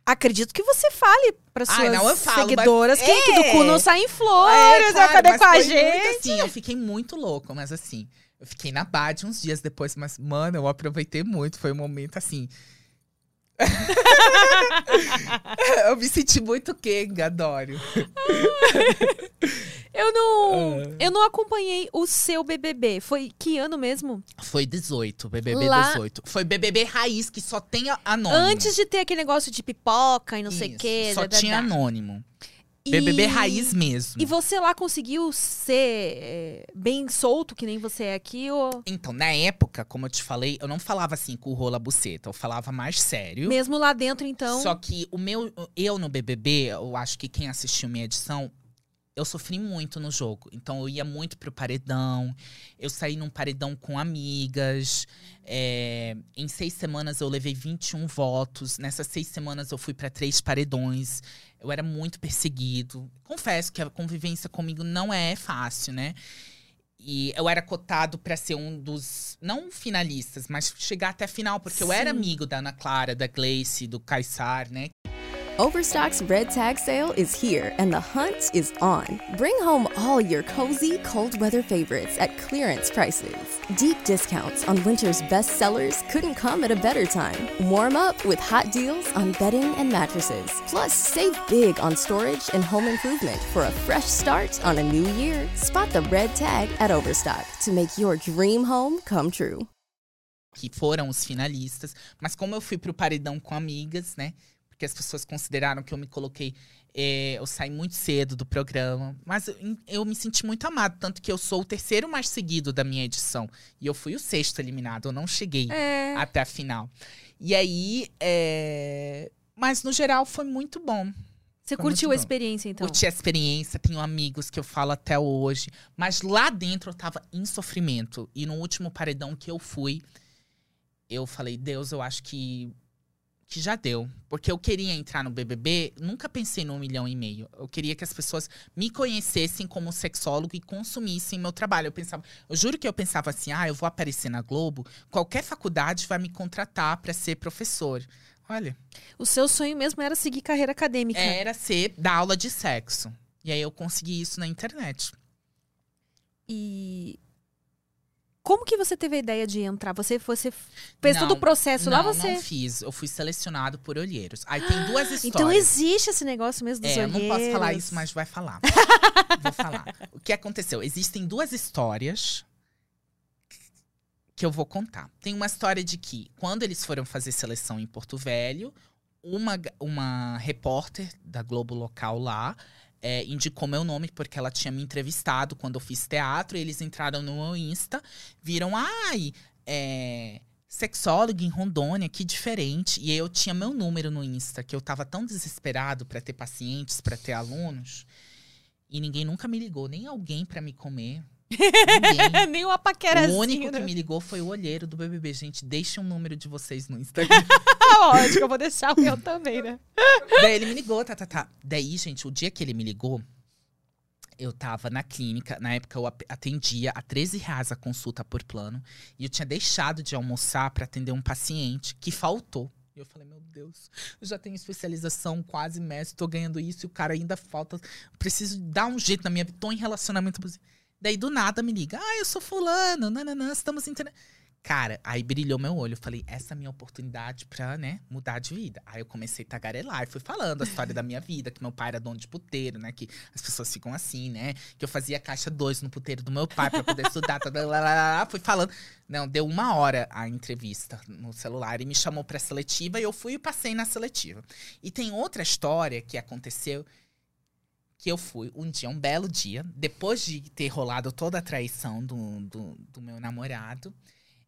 acredito que você fale para suas Ai, não, eu falo, mas- seguidoras que, que do É. cu não saem flores, É, claro, cadê mas com a gente? Muito assim, eu fiquei muito louco, mas assim, eu fiquei na Bad uns dias depois, mas, mano, eu aproveitei muito. Foi um momento assim. eu me senti muito Kenga, Dório. Eu não, Ah. eu não acompanhei o seu BBB. Foi que ano mesmo? Foi 18, BBB Lá- 18. Foi BBB raiz, que só tem anônimo. Antes de ter aquele negócio de pipoca e não sei o Isso, quê. Só tinha anônimo. E- BBB raiz mesmo. E você lá conseguiu ser é, bem solto, que nem você é aqui? Ou... Então, na época, como eu te falei, eu não falava assim com o rola buceta, eu falava mais sério. Mesmo lá dentro, então. Só que o meu, eu no BBB, eu acho que quem assistiu minha edição, eu sofri muito no jogo. Então eu ia muito pro paredão, eu saí num paredão com amigas. é, em seis semanas eu levei 21 votos. Nessas seis semanas eu fui para três paredões. Eu era muito perseguido. Confesso que a convivência comigo não é fácil, né? E eu era cotado pra ser um dos, não finalistas, mas chegar até a final, porque eu era Sim. amigo da Ana Clara, da Gleice, do Kaysar, né? Overstock's red tag sale is here and the hunt is on. Bring home all your cozy, cold weather favorites at clearance prices. Deep discounts on winter's best sellers couldn't come at a better time. Warm up with hot deals on bedding and mattresses. Plus, save big on storage and home improvement for a fresh start on a new year. Spot the red tag at Overstock to make your dream home come true. que foram os finalistas. Mas como eu fui pro paredão com amigas, né? Porque as pessoas consideraram que eu me coloquei. é, eu saí muito cedo do programa. Mas eu, eu me senti muito amado. Tanto que eu sou o terceiro mais seguido da minha edição. E eu fui o sexto eliminado. Eu não cheguei É. até a final. E aí. é, Mas no geral foi muito bom. Você Foi curtiu a bom. experiência, então? Curti a experiência, tenho amigos que eu falo até hoje. Mas lá dentro eu tava em sofrimento. E no último paredão que eu fui, eu falei, Deus, eu acho que, que já deu. Porque eu queria entrar no BBB, nunca pensei no um milhão e meio. Eu queria que as pessoas me conhecessem como sexólogo e consumissem meu trabalho. Eu pensava, eu juro que eu pensava assim, ah, eu vou aparecer na Globo, qualquer faculdade vai me contratar para ser professor. Olha, O seu sonho mesmo era seguir carreira acadêmica. era ser dar aula de sexo. E aí eu consegui isso na internet. E como que você teve a ideia de entrar? Você, você fez todo Não, o processo lá, não, você. não fiz. Eu fui selecionado por olheiros. Aí tem duas histórias. Então existe esse negócio mesmo dos É, eu não posso falar olheiros. isso, mas vai falar. Vou falar. O que aconteceu? Existem duas histórias que eu vou contar. Tem uma história de que, quando eles foram fazer seleção em Porto Velho, uma, uma repórter da Globo local lá é, indicou meu nome porque ela tinha me entrevistado quando eu fiz teatro. Eles entraram no meu Insta, viram, ai, é, sexólogo em Rondônia, que diferente. E eu tinha meu número no Insta, que eu tava tão desesperado pra ter pacientes, pra ter alunos. E ninguém nunca me ligou, nem alguém pra me comer. Nem uma paquerazinha. O único que né? me ligou foi o olheiro do BBB. Gente, deixem um número de vocês no Instagram. Ótimo, eu vou deixar o meu também, né? Daí ele me ligou, tá, tá, tá. Daí, gente, o dia que ele me ligou, eu tava na clínica. Na época eu atendia a 13 reais a consulta por plano. E eu tinha deixado de almoçar pra atender um paciente que faltou. E eu falei, meu Deus, eu já tenho especialização, quase mestre, tô ganhando isso e o cara ainda falta. Preciso dar um jeito na minha vida, tô em relacionamento abusivo. Daí do nada me liga, ah, eu sou fulano, nananã, estamos entendendo. Cara, aí brilhou meu olho. Eu falei, essa é a minha oportunidade pra, né, mudar de vida. Aí eu comecei a tagarelar e fui falando a história da minha vida, que meu pai era dono de puteiro, né? Que as pessoas ficam assim, né? Que eu fazia caixa dois no puteiro do meu pai pra poder estudar. tá, lá, lá, lá, fui falando. Não, deu uma hora a entrevista no celular e me chamou pra seletiva e eu fui e passei na seletiva. E tem outra história que aconteceu que eu fui um dia, um belo dia, depois de ter rolado toda a traição do, do, do meu namorado,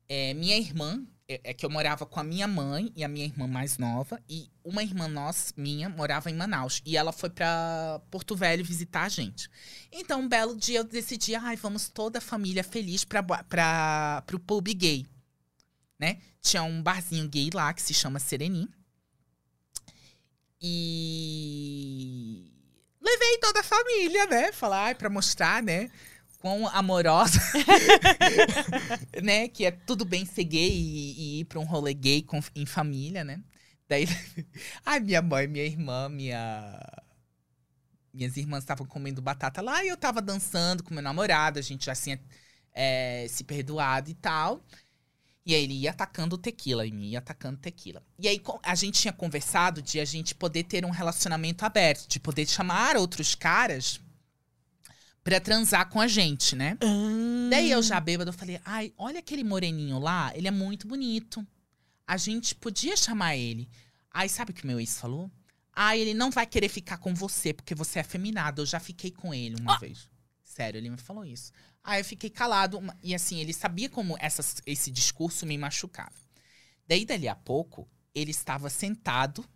é, minha irmã, é, é, que eu morava com a minha mãe e a minha irmã mais nova, e uma irmã nossa, minha, morava em Manaus. E ela foi pra Porto Velho visitar a gente. Então, um belo dia eu decidi, ai, vamos toda a família feliz pra, pro pub gay. Né? Tinha um barzinho gay lá que se chama Serenim. E levei toda a família, né? Falar, pra mostrar, né? Quão amorosa, né? Que é tudo bem ser gay e, e ir pra um rolê gay com- em família, né? Daí, ai, minha mãe, minha irmã, minha. Minhas irmãs estavam comendo batata lá e eu tava dançando com meu namorado, a gente já tinha é, se perdoado e tal. E aí ele ia atacando tequila em mim, ia atacando tequila. E aí a gente tinha conversado de a gente poder ter um relacionamento aberto, de poder chamar outros caras pra transar com a gente, né? Daí eu já bêbada, eu falei, ai, olha aquele moreninho lá, ele é muito bonito. A gente podia chamar ele. Aí sabe o que meu ex falou? Ah, ele não vai querer ficar com você, porque você é afeminado. Eu já fiquei com ele uma vez. Sério, ele me falou isso. Aí eu fiquei calado. E assim, ele sabia como esse discurso me machucava. Daí, dali a pouco, ele estava sentado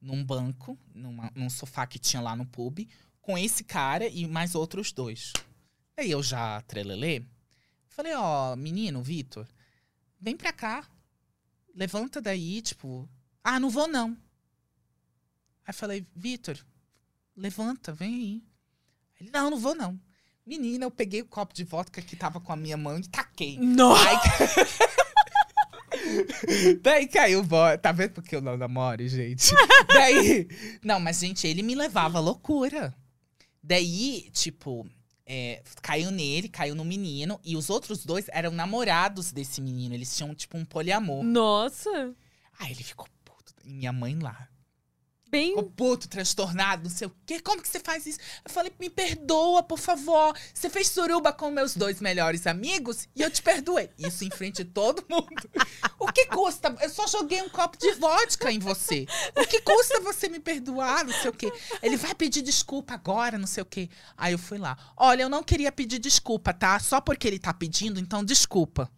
num banco, numa- num sofá que tinha lá no pub, com esse cara e mais outros dois. Daí eu já trelelê. Falei, ó, menino, Vitor, vem pra cá. Levanta daí, tipo. Ah, não vou não. Aí falei, Vitor, levanta, vem aí. Ele, não, não vou não. Menina, eu peguei o copo de vodka que tava com a minha mão e taquei. Nossa! Aí Daí caiu o vodka. Tá vendo porque eu não namoro, gente? Daí. Não, mas, gente, ele me levava à loucura. Daí, tipo, é, caiu nele, caiu no menino. E os outros dois eram namorados desse menino. Eles tinham, tipo, um poliamor. Nossa! Aí ele ficou puto. E minha mãe lá. Bem. Ficou puto, transtornado, não sei o quê. Como que você faz isso? Eu falei, me perdoa, por favor. Você fez suruba com meus dois melhores amigos e eu te perdoei. Isso em frente de todo mundo. O que custa? Eu só joguei um copo de vodka em você. O que custa você me perdoar, não sei o quê? Ele vai pedir desculpa agora, não sei o quê. Aí eu fui lá. Olha, eu não queria pedir desculpa, tá? Só porque ele tá pedindo, então desculpa.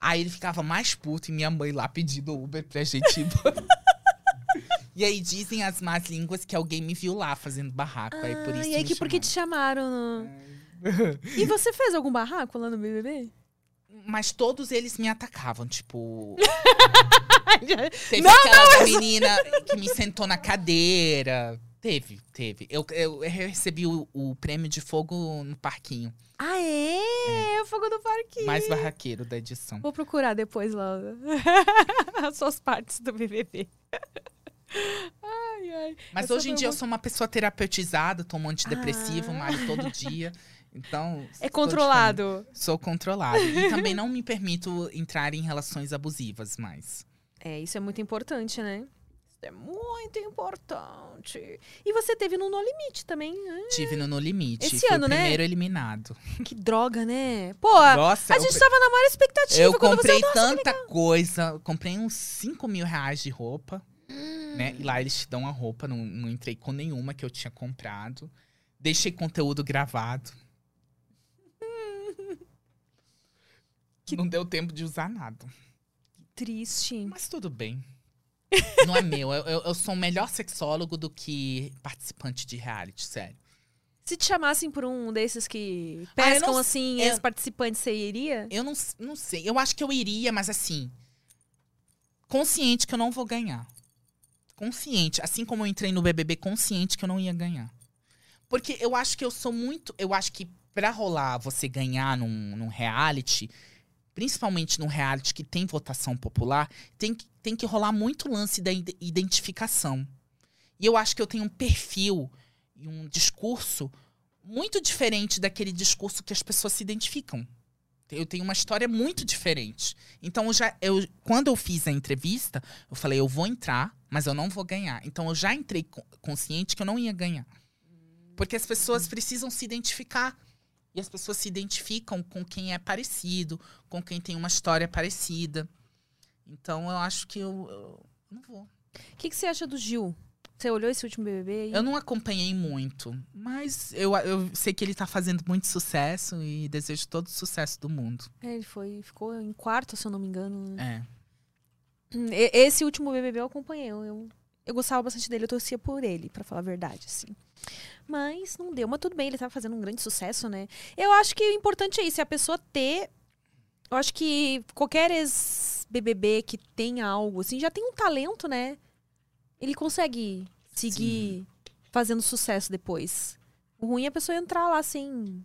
Aí ele ficava mais puto e minha mãe lá pedindo Uber pra gente ir embora. E aí dizem as más línguas que alguém me viu lá fazendo barraco. aí por Ah, isso e aí que por que te chamaram? no- E você fez algum barraco lá no BBB? Mas todos eles me atacavam, tipo. Teve Não, aquela da menina que me sentou na cadeira. Teve, teve. Eu, eu recebi o, o prêmio de fogo no parquinho. ah, é? O Fogo do Parque. Mais barraqueiro da edição. Vou procurar depois lá as suas partes do BBB. Ai, ai. Mas Essa hoje em dia eu sou uma pessoa terapeutizada, tomo antidepressivo, Ah. malho todo dia. Então. É controlado. Sou controlada. E também não me permito entrar em relações abusivas mais. É, isso é muito importante, né? Isso é muito importante. E você teve no No Limite também, né? Tive no No Limite. Esse ano, o né? primeiro eliminado. Que droga, né? Pô, Nossa, a eu gente pre- tava na maior expectativa Eu comprei você... Nossa, tanta coisa. eu Comprei uns 5 mil reais de roupa. Hum. Né? E lá eles te dão a roupa. Não, não entrei com nenhuma que eu tinha comprado. Deixei conteúdo gravado. Não deu tempo de usar nada. triste. Mas tudo bem. Não é meu. Eu, eu- eu sou um melhor sexólogo do que participante de reality, sério. Se te chamassem por um desses que Ah, pescam não- assim, eu- ex-participantes, você iria? Eu não, não sei. Eu acho que eu iria, mas assim. Consciente que eu não vou ganhar. Consciente. Assim como eu entrei no BBB, consciente que eu não ia ganhar. Porque eu acho que eu sou muito. Eu acho que pra rolar você ganhar num, num reality, principalmente num reality que tem votação popular, tem que, tem que rolar muito lance da ide- identificação. E eu acho que eu tenho um perfil e um discurso muito diferente daquele discurso que as pessoas se identificam. Eu tenho uma história muito diferente. Então, eu já, eu, quando eu fiz a entrevista, eu falei, eu vou entrar, mas eu não vou ganhar. Então, eu já entrei co- consciente que eu não ia ganhar. Porque as pessoas precisam se identificar. E as pessoas se identificam com quem é parecido, com quem tem uma história parecida. Então, eu acho que eu, eu não vou. O que, que você acha do Gil? Você olhou esse último BBB? Eu não acompanhei muito, mas eu, eu sei que ele tá fazendo muito sucesso e desejo todo o sucesso do mundo. É, ele foi, ficou em quarto, se eu não me engano. É. Hum, Esse último BBB eu acompanhei. Eu, eu, gostava bastante dele, eu torcia por ele, pra falar a verdade, assim. Mas não deu. Mas tudo bem, ele tava fazendo um grande sucesso, né? Eu acho que o importante é isso, é a pessoa ter. Eu acho que qualquer ex-BBB que tenha algo, assim, já tem um talento, né? Ele consegue seguir fazendo sucesso depois. O ruim é a pessoa entrar lá sem.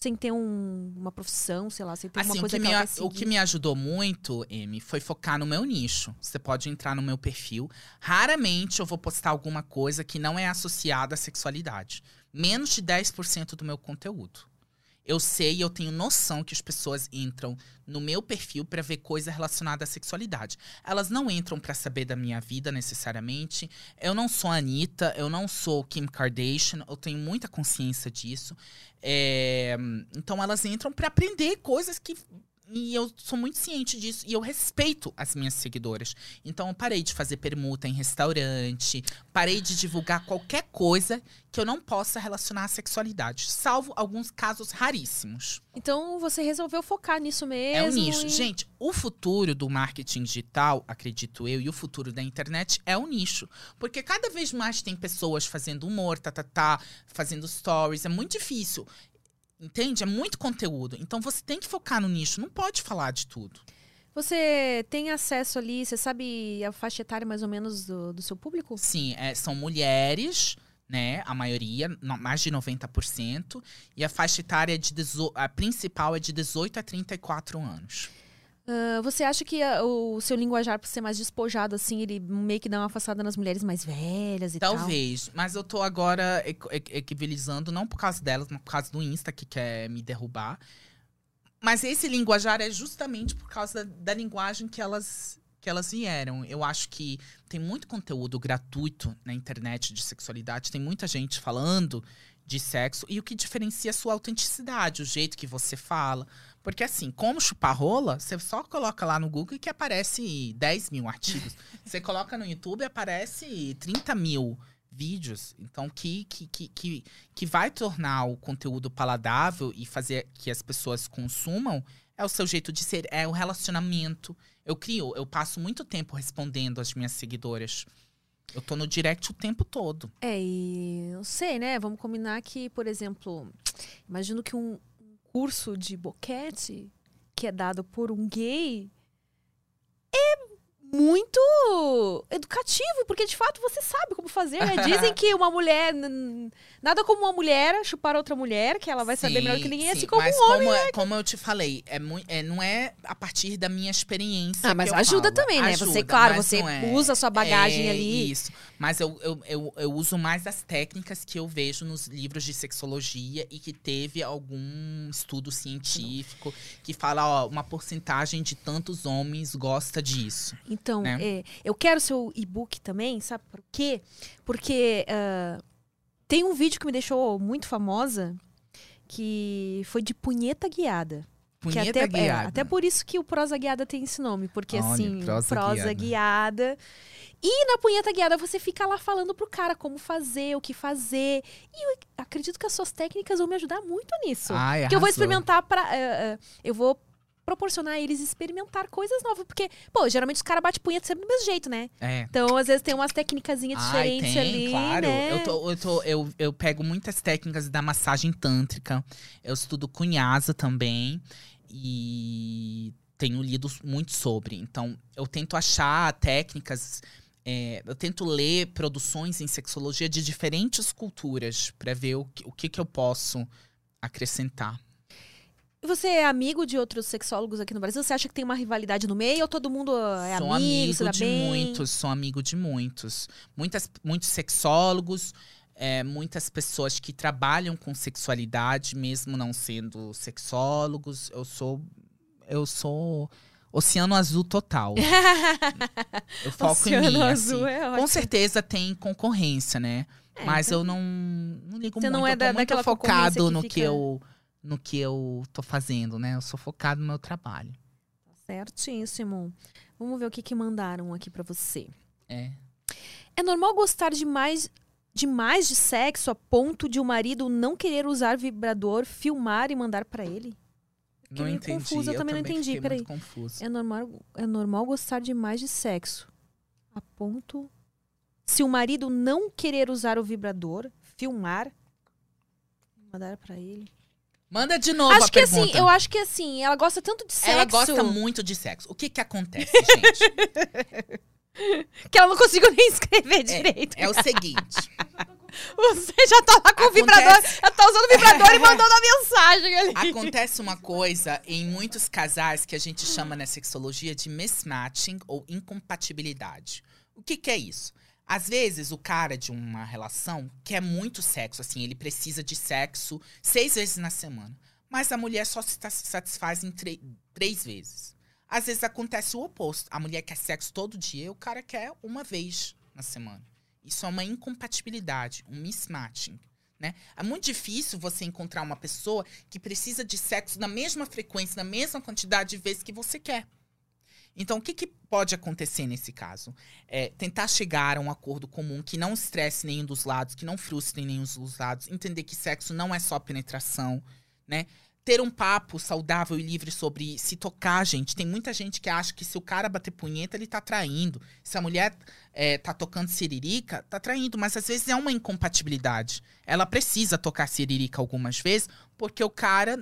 Sem ter um- uma profissão, sei lá, sem ter uma Assim, o coisa que, que, me, o que me ajudou muito, Amy, foi focar no meu nicho. Você pode entrar no meu perfil. Raramente eu vou postar alguma coisa que não é associada à sexualidade. Menos de 10% do meu conteúdo. Eu sei e eu tenho noção que as pessoas entram no meu perfil pra ver coisa relacionada à sexualidade. Elas não entram pra saber da minha vida necessariamente. Eu não sou a Anitta, eu não sou Kim Kardashian, eu tenho muita consciência disso. É, então elas entram pra aprender coisas que. E eu sou muito ciente disso. E eu respeito as minhas seguidoras. Então eu parei de fazer permuta em restaurante. Parei de divulgar qualquer coisa que eu não possa relacionar à sexualidade. Salvo alguns casos raríssimos. Então você resolveu focar nisso mesmo. É um nicho. e- Gente, o futuro do marketing digital, acredito eu, e o futuro da internet é o nicho. Porque cada vez mais tem pessoas fazendo humor, tá, tá, tá, fazendo stories. É muito difícil. Entende? É muito conteúdo. Então você tem que focar no nicho. Não pode falar de tudo. Você tem acesso ali, você sabe a faixa etária mais ou menos do, do seu público? Sim, é, são mulheres, né? A maioria, no- mais de 90%. E a faixa etária de dezo- a principal é de 18 a 34 anos. Ah, você acha que o seu linguajar, por ser mais despojado, assim, ele meio que dá uma afastada nas mulheres mais velhas e tal? Talvez, mas eu tô agora equ- equ- equivalizando, não por causa delas, mas por causa do Insta que quer me derrubar. Mas esse linguajar é justamente por causa da, da linguagem que elas, que elas vieram. Eu acho que tem muito conteúdo gratuito na internet de sexualidade, tem muita gente falando de sexo, e o que diferencia é a sua autenticidade, o jeito que você fala. Porque assim, como chupar rola, você só coloca lá no Google que aparece 10 mil artigos. Você coloca no YouTube e aparece 30 mil vídeos. Então, que, que, que, que, que vai tornar o conteúdo paladável e fazer que as pessoas consumam é o seu jeito de ser, é o relacionamento. Eu crio, eu passo muito tempo respondendo às minhas seguidoras. Eu tô no direct o tempo todo. É, e eu sei, né? Vamos combinar que, por exemplo, imagino que um curso de boquete que é dado por um gay é muito educativo, porque de fato você sabe como fazer, né? Dizem que uma mulher, nada como uma mulher chupar outra mulher, que ela vai saber melhor que ninguém, sim, assim como mas um homem. como, é- como eu te falei, é, é, não é a partir da minha experiência. Ah, mas ajuda falo. também, né? Ajuda, você, claro, você é- usa a sua bagagem é ali. Isso. Mas eu, eu, eu, eu uso mais as técnicas que eu vejo nos livros de sexologia e que teve algum estudo científico que fala, ó, uma porcentagem de tantos homens gosta disso. Então, né? é, eu quero seu e-book também, sabe por quê? Porque ah, tem um vídeo que me deixou muito famosa, que foi de punheta guiada. Que Punheta até, é, guiada. até por isso que o prosa guiada tem esse nome, porque Olha, assim, prosa prosa, guiada. guiada. E na punheta guiada você fica lá falando pro cara como fazer, o que fazer. E eu acredito que as suas técnicas vão me ajudar muito nisso. Ai, Porque eu vou experimentar para eu vou proporcionar a eles experimentar coisas novas, porque, pô, geralmente os caras batem punheta sempre do mesmo jeito, né? É. Então, às vezes tem umas técnicas diferentes tem, ali, claro. né? Eu, tô, eu, tô, eu, eu pego muitas técnicas da massagem tântrica. Eu estudo cunhasa também. E tenho lido muito sobre. Então, eu tento achar técnicas. é, eu tento ler produções em sexologia de diferentes culturas para ver o, que, o que, que eu posso acrescentar. E você é amigo de outros sexólogos aqui no Brasil? Você acha que tem uma rivalidade no meio ou todo mundo é sou amigo, amigo se dá de bem? muitos, sou amigo de muitos. Muitas, muitos sexólogos, é, muitas pessoas que trabalham com sexualidade, mesmo não sendo sexólogos. Eu sou. Eu sou oceano azul total. eu foco Oceano em mim. azul assim. é Com ótimo. certeza tem concorrência, né? É, Mas então- eu não, não ligo Você muito. não é eu tô da- muito daquela concorrência focado que no fica- que eu no que eu tô fazendo, né? Eu sou focado no meu trabalho. Certíssimo. Vamos ver o que, que mandaram aqui pra você. É. É normal gostar demais demais de sexo a ponto de o marido não querer usar vibrador, filmar e mandar pra ele? Fiquei Não meio entendi. confusa, eu também não entendi, peraí. É normal, é normal gostar demais de sexo. A ponto. Se o marido não querer usar o vibrador, filmar, mandar pra ele. Manda de novo acho a que pergunta. assim, eu acho que assim, ela gosta tanto de sexo Ela gosta muito de sexo. O que que acontece, gente? que ela não conseguiu nem escrever direito. é o seguinte. Você já tá lá com o Acontece- vibrador, já tá usando o vibrador e mandando a mensagem ali. Acontece uma coisa em muitos casais que a gente chama na sexologia de mismatching ou incompatibilidade. O que, que é isso? Às vezes, o cara de uma relação quer muito sexo, assim, ele precisa de sexo seis vezes na semana. Mas a mulher só se ta- satisfaz em três vezes. Às vezes acontece o oposto. A mulher quer sexo todo dia o cara quer uma vez na semana. Isso é uma incompatibilidade, um mismatching. Né? É muito difícil você encontrar uma pessoa que precisa de sexo na mesma frequência, na mesma quantidade de vezes que você quer. Então, o que, que pode acontecer nesse caso? É tentar chegar a um acordo comum que não estresse nenhum dos lados, que não frustre nenhum dos lados, entender que sexo não é só penetração, né? Ter um papo saudável e livre sobre se tocar, gente. Tem muita gente que acha que se o cara bater punheta, ele tá traindo. Se a mulher é, tá tocando siririca, tá traindo. Mas às vezes é uma incompatibilidade. Ela precisa tocar siririca algumas vezes, porque o cara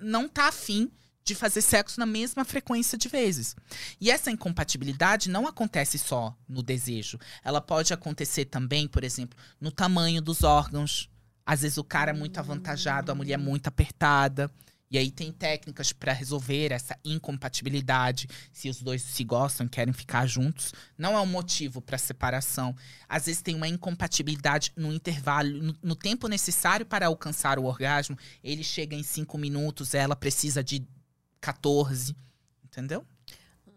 não tá afim de fazer sexo na mesma frequência de vezes. E essa incompatibilidade não acontece só no desejo. Ela pode acontecer também, por exemplo, no tamanho dos órgãos. Às vezes o cara é muito avantajado, a mulher é muito apertada. E aí tem técnicas para resolver essa incompatibilidade, se os dois se gostam, querem ficar juntos. Não é um motivo para separação. Às vezes tem uma incompatibilidade no intervalo, no, no tempo necessário para alcançar o orgasmo. Ele chega em cinco minutos, ela precisa de 14. Entendeu?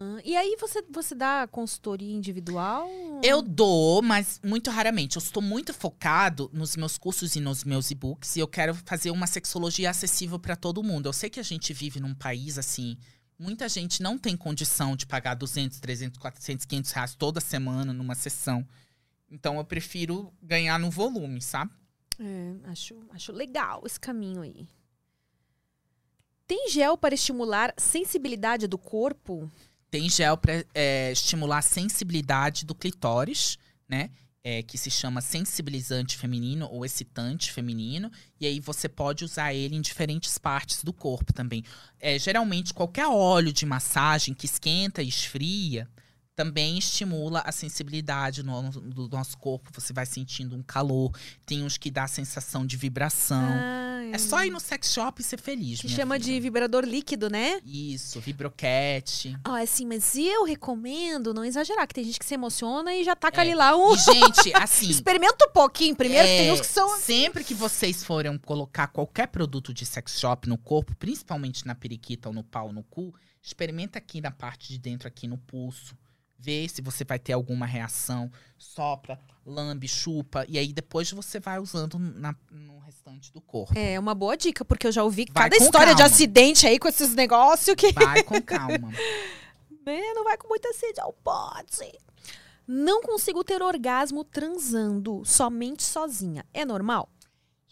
Ah, E aí você, você dá consultoria individual? Eu dou, mas muito raramente. Eu estou muito focado nos meus cursos e nos meus e-books e eu quero fazer uma sexologia acessível para todo mundo. Eu sei que a gente vive num país assim, muita gente não tem condição de pagar 200, 300, 400, 500 reais toda semana numa sessão. Então eu prefiro ganhar no volume, sabe? É, acho, acho legal esse caminho aí. Tem gel para estimular sensibilidade do corpo? Tem gel para estimular a sensibilidade do clitóris, né? É, que se chama sensibilizante feminino ou excitante feminino. E aí você pode usar ele em diferentes partes do corpo também. É, geralmente, qualquer óleo de massagem que esquenta e esfria também estimula a sensibilidade no, do nosso corpo. Você vai sentindo um calor. Tem uns que dá a sensação de vibração. Ah, é só ir no sex shop e ser feliz. Que chama filha. de vibrador líquido, né? Isso, vibroquete. Ah, assim, mas eu recomendo não exagerar, que tem gente que se emociona e já taca É, ali lá um. E, gente, assim. Experimenta um pouquinho primeiro, É, tem uns que são. Sempre que vocês forem colocar qualquer produto de sex shop no corpo, principalmente na periquita ou no pau, no cu, experimenta aqui na parte de dentro, aqui no pulso. Vê se você vai ter alguma reação. Sopra, lambe, chupa. E aí depois você vai usando na- no restante do corpo. É uma boa dica, porque eu já ouvi Vai cada história de calma. acidente aí com esses negócios que. Vai com calma. Né, Não vai com muita sede ao pote. Não consigo ter orgasmo transando, somente sozinha. É normal?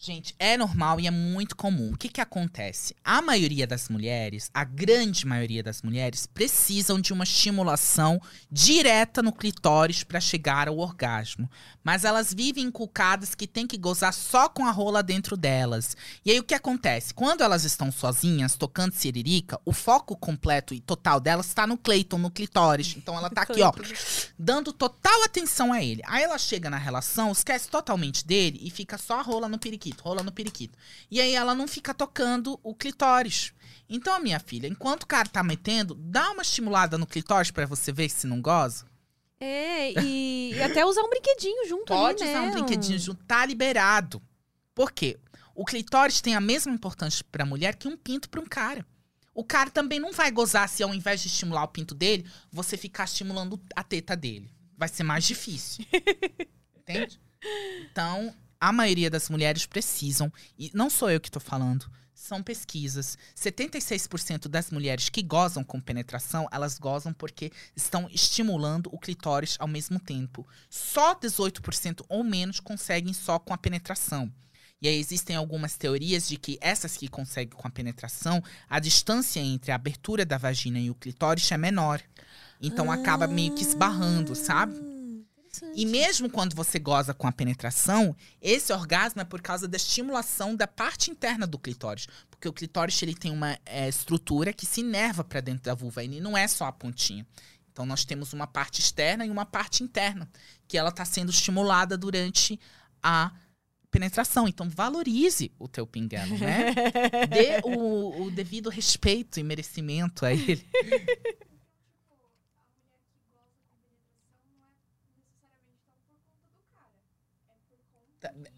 Gente, é normal e é muito comum. O que, que acontece? A maioria das mulheres, a grande maioria das mulheres, precisam de uma estimulação direta no clitóris para chegar ao orgasmo. Mas elas vivem inculcadas que tem que gozar só com a rola dentro delas. E aí o que acontece? Quando elas estão sozinhas, tocando siririca, o foco completo e total delas está no cleiton, no clitóris. Então ela tá aqui, ó, dando total atenção a ele. Aí ela chega na relação, esquece totalmente dele e fica só a rola no periquito, rola no periquito. E aí ela não fica tocando o clitóris. Então, minha filha, enquanto o cara tá metendo, dá uma estimulada no clitóris pra você ver se não goza. É, e, e até usar um brinquedinho junto Pode ali, usar né? um brinquedinho junto, tá liberado. Por quê? O clitóris tem a mesma importância pra mulher que um pinto pra um cara. O cara também não vai gozar se ao invés de estimular o pinto dele, você ficar estimulando a teta dele. Vai ser mais difícil. Entende? Então, a maioria das mulheres precisam, e não sou eu que tô falando, são pesquisas. 76% das mulheres que gozam com penetração, elas gozam porque estão estimulando o clitóris ao mesmo tempo. Só 18% ou menos conseguem só com a penetração. E aí existem algumas teorias de que essas que conseguem com a penetração, a distância entre a abertura da vagina e o clitóris é menor. Então acaba meio que esbarrando, sabe? E mesmo quando você goza com a penetração, esse orgasmo é por causa da estimulação da parte interna do clitóris. Porque o clitóris ele tem uma é, estrutura que se inerva para dentro da vulva. Ele não é só a pontinha. Então nós temos uma parte externa e uma parte interna. Que ela está sendo estimulada durante a penetração. Então valorize o teu pinguelo, né? Dê o, o devido respeito e merecimento a ele.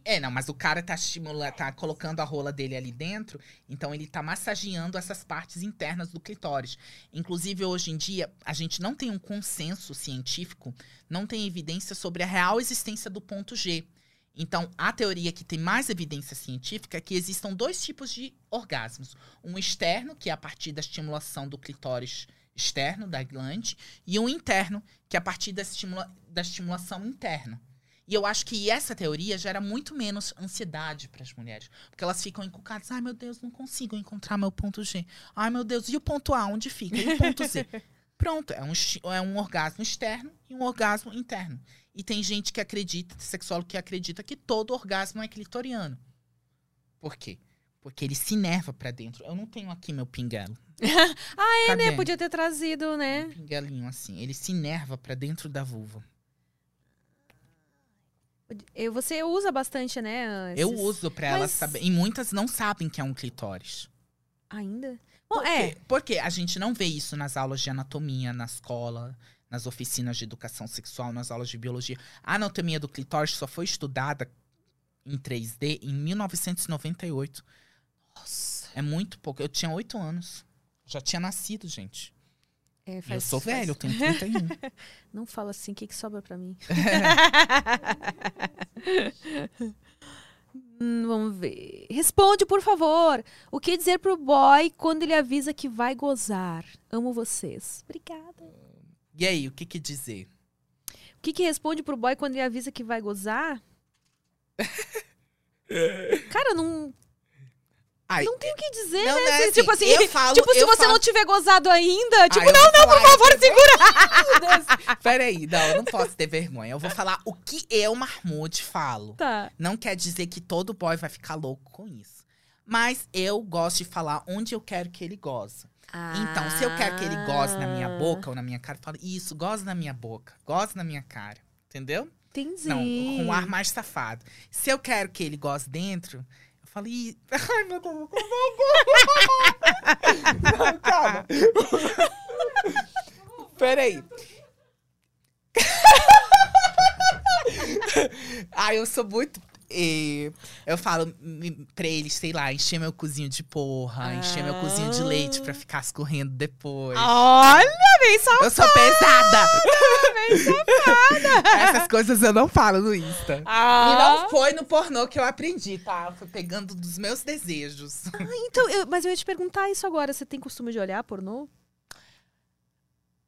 É, não, mas o cara tá estimulando, tá colocando a rola dele ali dentro, então ele tá massageando essas partes internas do clitóris. Inclusive, hoje em dia, a gente não tem um consenso científico, não tem evidência sobre a real existência do ponto G. Então, a teoria que tem mais evidência científica é que existam dois tipos de orgasmos. Um externo, que é a partir da estimulação do clitóris externo, da glande, e um interno, que é a partir da, estimula da estimulação interna. E eu acho que essa teoria gera muito menos ansiedade para as mulheres. Porque elas ficam encucadas. Ai, meu Deus, não consigo encontrar meu ponto G. Ai, meu Deus, e o ponto A, onde fica? E o ponto Z? Pronto, é um, é um orgasmo externo e um orgasmo interno. E tem gente que acredita, sexólogo que acredita que todo orgasmo é clitoriano. Por quê? Porque ele se inerva para dentro. Eu não tenho aqui meu pinguelo. ah, é, Cadê? né? Podia ter trazido, né? Um pinguelinho assim. Ele se inerva para dentro da vulva. Eu- Você usa bastante, né? Eu esses- uso pra Mas- elas saberem. E muitas não sabem que é um clitóris. Ainda? Bom, Por é. Porque a gente não vê isso nas aulas de anatomia, na escola, nas oficinas de educação sexual, nas aulas de biologia. A anatomia do clitóris só foi estudada em 3D em 1998. Nossa. É muito pouco. Eu tinha oito anos. Já tinha nascido, gente. É, E eu faz- sou faz- velho, eu tenho 31. Não fala assim, o que, que sobra pra mim? Hum, vamos ver. Responde, por favor. O que dizer pro boy quando ele avisa que vai gozar? Amo vocês. Obrigada. e aí, o que que dizer? O que, que responde pro boy quando ele avisa que vai gozar? Cara, não, Ai, não tem o que dizer, Não, né? né, Se- assim, tipo assim, eu falo- tipo, se eu você falo- não tiver gozado ainda, tipo, ai, não, não, por falar- favor, segura. Peraí, não, eu não posso ter vergonha. Eu vou falar o que eu, Marmude, falo. Tá. Não quer dizer que todo boy vai ficar louco com isso. Mas eu gosto de falar onde eu quero que ele goze. Então, se eu quero que ele goze na minha Ah. boca ou na minha cara, eu falo, isso, goze na minha boca, goze na minha cara. Entendeu? Entendi. Não, com um ar mais safado. Se eu quero que ele goze dentro, Ih, ai meu Deus, eu tô com vergonha." Não, calma. Peraí. Ai, eu sou muito. Eh, eu falo pra eles, sei lá, encher meu cozinho de porra, encher meu cozinho de leite pra ficar escorrendo depois. Olha, bem só. Eu sou pesada! Essas coisas eu não falo no Insta. E Ah. não foi no pornô que eu aprendi, tá? Foi pegando dos meus desejos. Então, eu- mas eu ia te perguntar isso agora. Você tem costume de olhar pornô?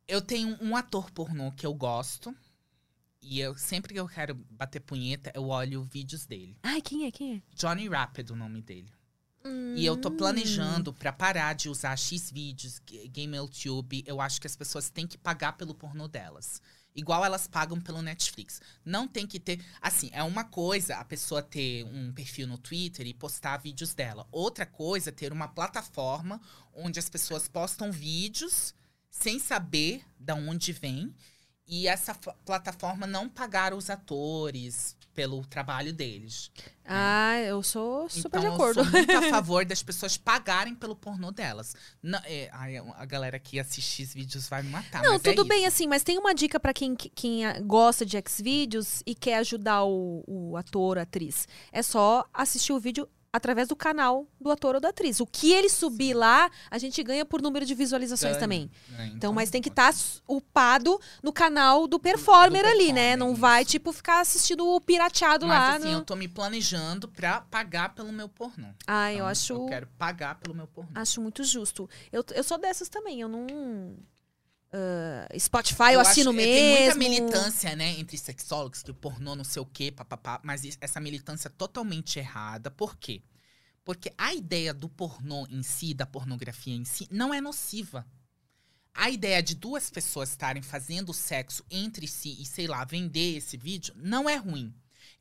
Eu tenho um ator pornô que eu gosto. E eu sempre que eu quero bater punheta, eu olho vídeos dele. Ai, quem é? Quem é? Johnny Rapid, o nome dele. E eu tô planejando pra parar de usar X vídeos, GameTube. Eu acho que as pessoas têm que pagar pelo pornô delas. Igual elas pagam pelo Netflix. Não tem que ter. Assim, é uma coisa a pessoa ter um perfil no Twitter e postar vídeos dela. Outra coisa é ter uma plataforma onde as pessoas postam vídeos sem saber da onde vem. E essa plataforma não pagar os atores pelo trabalho deles. Ah, eu sou super então, de acordo. eu sou muito a favor das pessoas pagarem pelo pornô delas. Não, é, ai, a galera que assiste esses vídeos vai me matar. Não, é tudo bem isso. assim, mas tem uma dica pra quem, quem ah, gosta de Xvideos e quer ajudar o, o ator, a atriz. É só assistir o vídeo através do canal do ator ou da atriz. O que ele subir lá, a gente ganha por número de visualizações Ganha. também. É, Então, mas tem que estar upado no canal do performer do ali, né? Não isso. vai, tipo, ficar assistindo o pirateado Mas lá. assim, no... eu tô me planejando pra pagar pelo meu pornô. Eu Então, acho. Eu quero pagar pelo meu pornô. Acho muito justo. Eu, eu sou dessas também. Eu não. Ah, Spotify eu, assino acho- mesmo. Tem muita militância, né, entre sexólogos, que o pornô não sei o quê, papapá. Mas essa militância é totalmente errada. Por quê? Porque a ideia do pornô em si, da pornografia em si, não é nociva. A ideia de duas pessoas estarem fazendo sexo entre si e, sei lá, vender esse vídeo não é ruim.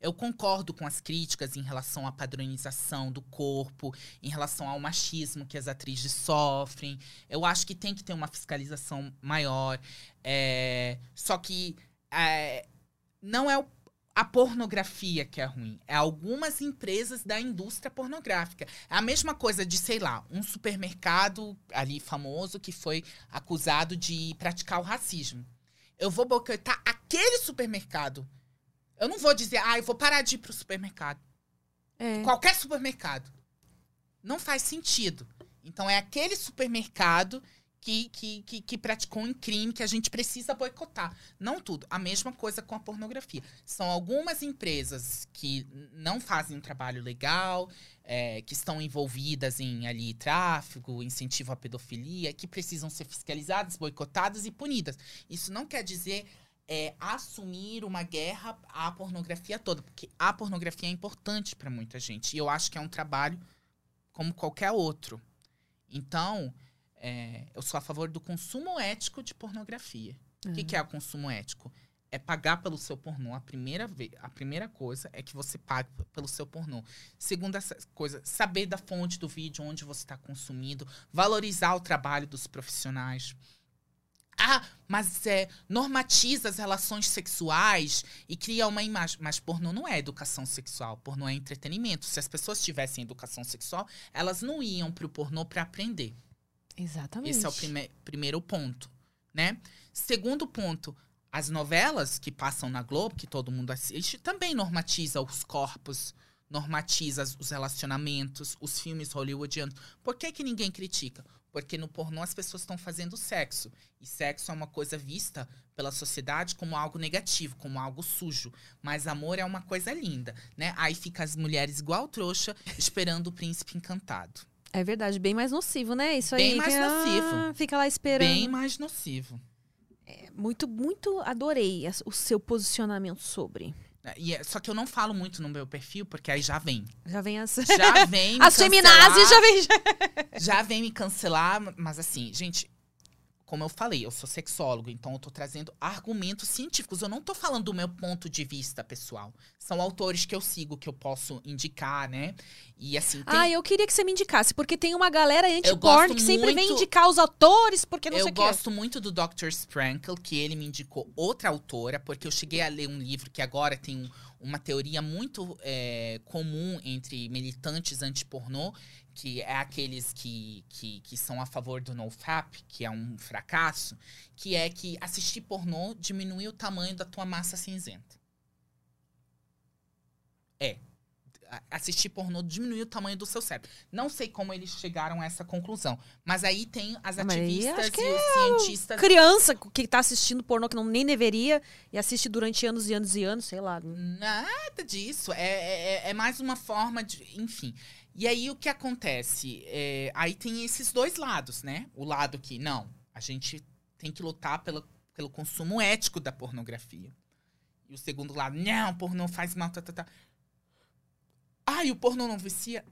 Eu concordo com as críticas em relação à padronização do corpo, em relação ao machismo que as atrizes sofrem. Eu acho que tem que ter uma fiscalização maior. É, só que é, não é o- a pornografia que é ruim. É algumas empresas da indústria pornográfica. É a mesma coisa de, sei lá, um supermercado ali famoso que foi acusado de praticar o racismo. Eu vou boicotar aquele supermercado. Eu não vou dizer, ah, eu vou parar de ir pro supermercado. É. Qualquer supermercado. Não faz sentido. Então é aquele supermercado que, que, que, que praticou um crime que a gente precisa boicotar. Não tudo. A mesma coisa com a pornografia. São algumas empresas que não fazem um trabalho legal, é, que estão envolvidas em ali tráfico, incentivo à pedofilia, que precisam ser fiscalizadas, boicotadas e punidas. Isso não quer dizer é, assumir uma guerra à pornografia toda, porque a pornografia é importante para muita gente. E eu acho que é um trabalho como qualquer outro. Então, é, eu sou a favor do consumo ético de pornografia. O que, que é o consumo ético? É pagar pelo seu pornô. A primeira, vez, a primeira coisa é que você pague pelo seu pornô. Segunda coisa, saber da fonte do vídeo, onde você está consumindo, valorizar o trabalho dos profissionais. Ah, mas é, normatiza as relações sexuais e cria uma imagem. Mas pornô não é educação sexual, pornô é entretenimento. Se as pessoas tivessem educação sexual, elas não iam pro pornô para aprender. Exatamente. Esse é o prime primeiro ponto, né? Segundo ponto, as novelas que passam na Globo, que todo mundo assiste, também normatiza os corpos, normatiza os relacionamentos, os filmes hollywoodianos. Por que, que ninguém critica? Porque no pornô as pessoas estão fazendo sexo. E sexo é uma coisa vista pela sociedade como algo negativo, como algo sujo. Mas amor é uma coisa linda, né? Aí fica as mulheres igual trouxa, esperando o príncipe encantado. É verdade, bem mais nocivo, né? Isso Bem aí. mais que, ah, nocivo. Fica lá esperando. Bem mais nocivo. Muito, muito adorei o seu posicionamento sobre. E é- só que eu não falo muito no meu perfil, porque aí já vem. Já vem as. Já vem me As feminazes já vem. Já vem me cancelar, mas assim, gente, como eu falei, eu sou sexólogo, então eu tô trazendo argumentos científicos. Eu não tô falando do meu ponto de vista pessoal. São autores que eu sigo, que eu posso indicar, né? E assim, tem, Ah, eu queria que você me indicasse, porque tem uma galera anti-porn que sempre vem muito- indicar os autores, porque não eu sei o quê. gosto muito do Dr. Sprankle, que ele me indicou outra autora, porque eu cheguei a ler um livro que agora tem um- uma teoria muito é, comum entre militantes anti-pornô, que é aqueles que, que, que são a favor do NoFap, que é um fracasso, que é que assistir pornô diminui o tamanho da tua massa cinzenta. É. Assistir pornô diminui o tamanho do seu cérebro. Não sei como eles chegaram a essa conclusão. Mas aí tem as ativistas e os cientistas. Criança que tá assistindo pornô que não nem deveria e assiste durante anos e anos e anos, sei lá. Nada disso. É, é, é mais uma forma de. Enfim. E aí o que acontece? É, aí tem esses dois lados, né? O lado que, não, a gente tem que lutar pelo, pelo consumo ético da pornografia. E o segundo lado, não, pornô faz mal, tá, tá, tá. Ah, e o pornô não vicia?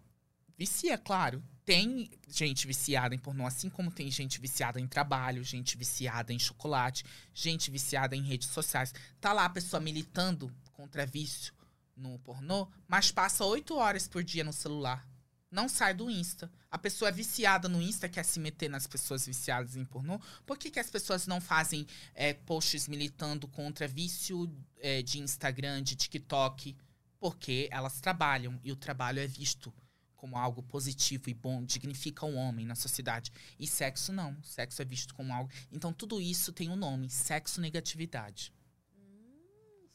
Vicia, claro. Tem gente viciada em pornô, assim como tem gente viciada em trabalho, gente viciada em chocolate, gente viciada em redes sociais. Tá lá a pessoa militando contra vício no pornô, mas passa oito horas por dia no celular. Não sai do Insta. A pessoa é viciada no Insta, quer se meter nas pessoas viciadas em pornô. Por que, que as pessoas não fazem é, posts militando contra vício é, de Instagram, de TikTok? Porque elas trabalham e o trabalho é visto como algo positivo e bom, dignifica o homem na sociedade. E sexo não. Sexo é visto como algo. Então tudo isso tem um nome: sexo negatividade.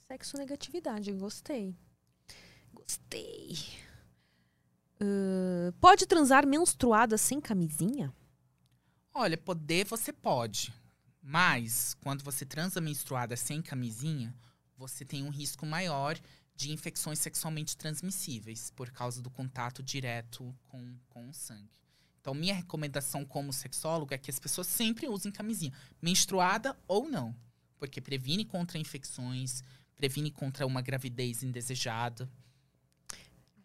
Sexo negatividade, gostei. Gostei. Uh, pode transar menstruada sem camisinha? Olha, poder você pode. Mas, quando você transa menstruada sem camisinha, você tem um risco maior de infecções sexualmente transmissíveis, por causa do contato direto com, com o sangue. Então, minha recomendação como sexólogo é que as pessoas sempre usem camisinha, menstruada ou não, porque previne contra infecções, previne contra uma gravidez indesejada.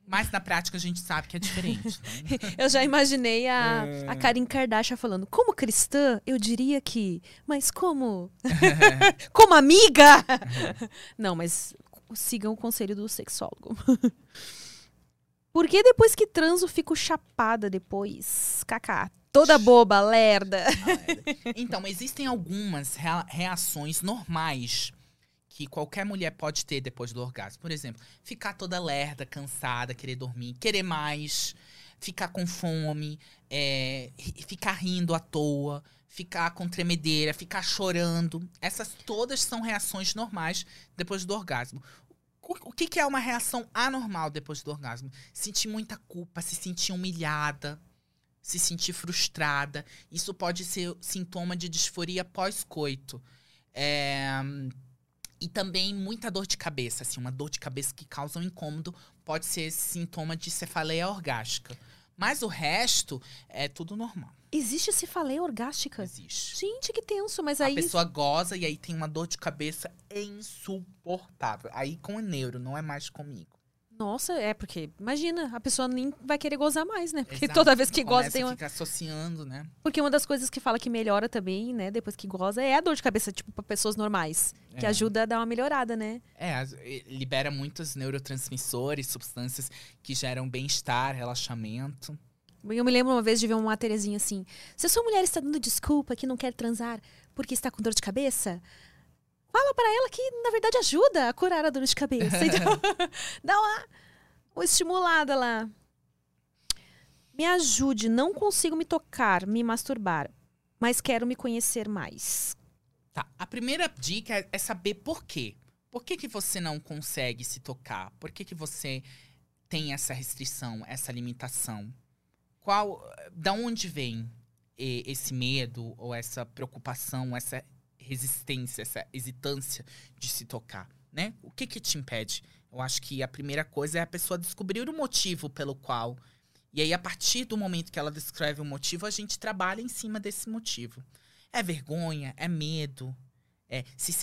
Mas na prática a gente sabe que é diferente. Né? eu já imaginei a, é... a Karin Kardashian falando, como cristã, eu diria que. Mas como. como amiga! Não, mas sigam o conselho do sexólogo. Por que depois que transo fico chapada depois? Kaká. Toda boba, lerda. então, existem algumas reações normais que qualquer mulher pode ter depois do orgasmo. Por exemplo, ficar toda lerda, cansada, querer dormir, querer mais, ficar com fome, é, ficar rindo à toa, ficar com tremedeira, ficar chorando. Essas todas são reações normais depois do orgasmo. O que, que é uma reação anormal depois do orgasmo? Sentir muita culpa, se sentir humilhada, se sentir frustrada. Isso pode ser sintoma de disforia pós-coito. É, e também muita dor de cabeça, assim, uma dor de cabeça que causa um incômodo pode ser sintoma de cefaleia orgástica. Mas o resto é tudo normal. Existe cefaleia orgástica? Existe. Gente, que tenso, mas aí. A pessoa goza e aí tem uma dor de cabeça insuportável. Aí com o neuro, não é mais comigo. Nossa, é porque, imagina, a pessoa nem vai querer gozar mais, né? Porque Exato. toda vez que goza tem uma. fica associando, né? Porque uma das coisas que fala que melhora também, né, depois que goza, é a dor de cabeça, tipo, para pessoas normais. Que é. ajuda a dar uma melhorada, né? É, libera muitos neurotransmissores, substâncias que geram bem-estar, relaxamento. Eu me lembro uma vez de ver uma Terezinha assim: se a sua mulher está dando desculpa que não quer transar porque está com dor de cabeça, fala para ela que, na verdade, ajuda a curar a dor de cabeça. Então, dá uma, uma estimulada lá. Me ajude, não consigo me tocar, me masturbar, mas quero me conhecer mais. Tá, a primeira dica é, saber por quê. Por que, que você não consegue se tocar? Por que, que você tem essa restrição, essa limitação? Qual, da onde vem esse medo ou essa preocupação, essa resistência, essa hesitância de se tocar, né? O que que te impede? Eu acho que a primeira coisa é a pessoa descobrir o motivo pelo qual. E aí, a partir do momento que ela descreve o motivo, a gente trabalha em cima desse motivo. É vergonha, é medo, é se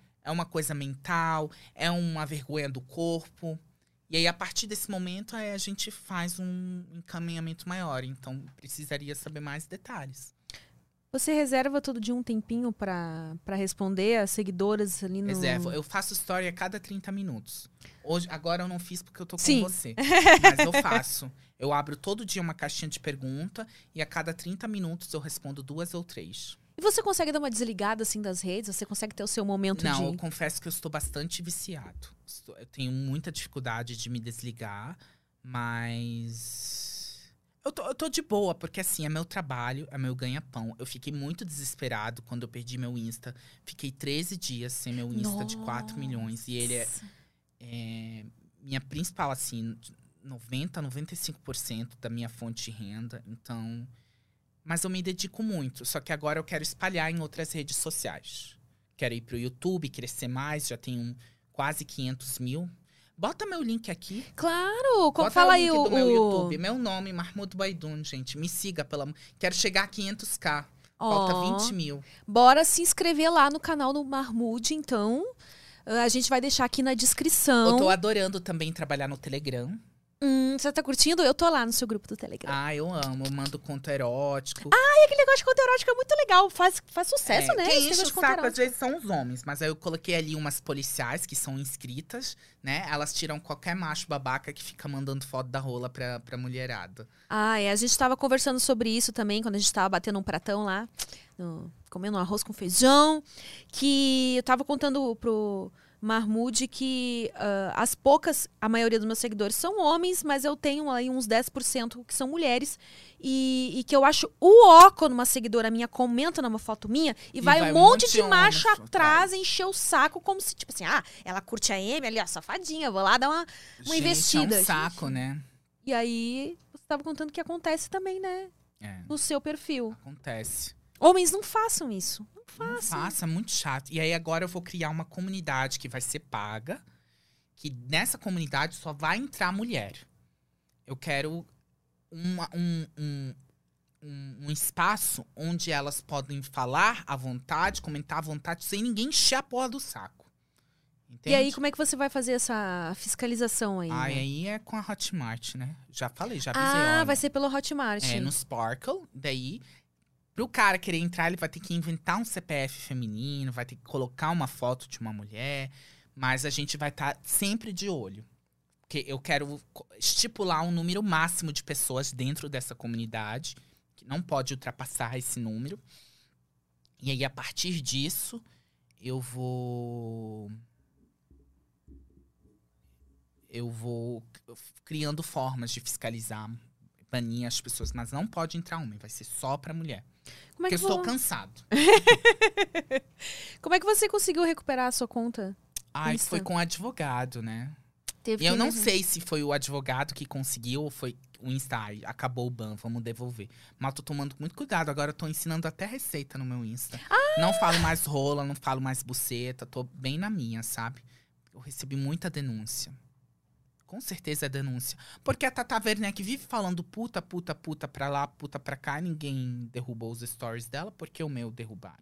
É uma coisa mental, é uma vergonha do corpo. E aí, a partir desse momento, a gente faz um encaminhamento maior. Então, precisaria saber mais detalhes. Você reserva todo dia um tempinho para responder as seguidoras ali no. Reservo. Eu faço história a cada 30 minutos. Hoje, agora eu não fiz porque eu tô com Sim. você. Mas eu faço. Eu abro todo dia uma caixinha de pergunta e a cada 30 minutos eu respondo duas ou três. Você consegue dar uma desligada assim das redes? Você consegue ter o seu momento Não, de. Não, eu confesso que eu estou bastante viciado. Eu tenho muita dificuldade de me desligar, mas. Eu tô, eu tô de boa, porque assim, é meu trabalho, é meu ganha-pão. Eu fiquei muito desesperado quando eu perdi meu Insta. Fiquei 13 dias sem meu Insta Nossa. de 4 milhões. E ele é, é minha principal, assim, 90, 95% da minha fonte de renda. Então, mas eu me dedico muito. Só que agora eu quero espalhar em outras redes sociais. Quero ir pro YouTube, crescer mais. Já tenho quase 500 mil. Bota meu link aqui. Claro! Como fala aí o. meu YouTube. Meu nome, Mahmoud Baidun, gente. Me siga pela. Quero chegar a 500k. Oh. Falta 20 mil. Bora se inscrever lá no canal do Mahmoud, então. A gente vai deixar aqui na descrição. Eu tô adorando também trabalhar no Telegram. Hum, você tá curtindo? Eu tô lá no seu grupo do Telegram. Ah, eu amo. Eu mando conto erótico. E aquele negócio de conto erótico é muito legal. Faz, faz sucesso, É, né? Quem enche o saco erótico. às vezes são os homens, mas aí eu coloquei ali umas policiais que são inscritas, né? Elas tiram qualquer macho babaca que fica mandando foto da rola pra, pra mulherada. Ah, é. A gente tava conversando sobre isso também, quando a gente tava batendo um pratão lá, no- comendo um arroz com feijão, que eu tava contando pro Marmude que ah, as poucas, a maioria dos meus seguidores são homens, mas eu tenho aí uns 10% que são mulheres, e, e que eu acho o ó quando uma seguidora minha comenta numa foto minha e, vai, vai um monte de macho atrás. atrás encher o saco, como se, tipo assim, ah, ela curte a Amy ali, ó, safadinha, vou lá dar uma, uma Gente, investida. É um saco, né? E aí, você tava contando que acontece também, né? É, No seu perfil. acontece. Homens, não façam isso. Não Não façam. faça, é muito chato. E aí agora eu vou criar uma comunidade que vai ser paga. Que nessa comunidade só vai entrar mulher. Eu quero uma- um, um, um, um espaço onde elas podem falar à vontade, comentar à vontade, sem ninguém encher a porra do saco. Entende? E aí, como é que você vai fazer essa fiscalização aí? Ai, né? aí é com a Hotmart, né? Já falei, já avisei. ah, olha. vai ser pelo Hotmart. É, no Sparkle. Daí, pro cara querer entrar, ele vai ter que inventar um CPF feminino, vai ter que colocar uma foto de uma mulher. Mas a gente vai estar sempre de olho. Porque eu quero estipular um número máximo de pessoas dentro dessa comunidade, que não pode ultrapassar esse número. E aí, a partir disso, eu vou. Eu vou criando formas de fiscalizar banir as pessoas, mas não pode entrar homem, vai ser só pra mulher. Como é, Porque que eu estou cansado. Como é que você conseguiu recuperar a sua conta? Ai, Insta. foi com advogado, né? Teve E eu não mesmo- sei se foi o advogado que conseguiu ou foi o Insta. Ai, acabou o ban, vamos devolver. Mas eu tô tomando muito cuidado. Agora eu tô ensinando até receita no meu Insta. Ah! Não falo mais rola, não falo mais buceta. Tô bem na minha, sabe? Eu recebi muita denúncia. Com certeza é denúncia. Porque a Tata Werneck vive falando puta, puta, puta pra lá, puta pra cá. Ninguém derrubou os stories dela porque o meu derrubaram.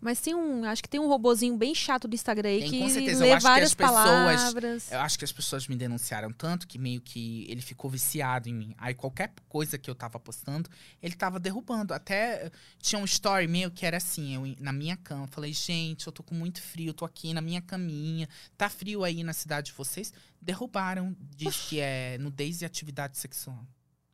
Mas tem um. Acho que tem um robozinho bem chato do Instagram aí Tem, que com certeza. lê Eu acho que várias as pessoas- palavras. Eu acho que as pessoas me denunciaram tanto que meio que ele ficou viciado em mim. Aí qualquer coisa que eu tava postando, ele tava derrubando. Até eh, tinha um story meu que era assim, eu na minha cama. Falei, gente, eu tô com muito frio, tô aqui na minha caminha. Tá frio aí na cidade de vocês? Derrubaram. Diz que é nudez e atividade sexual.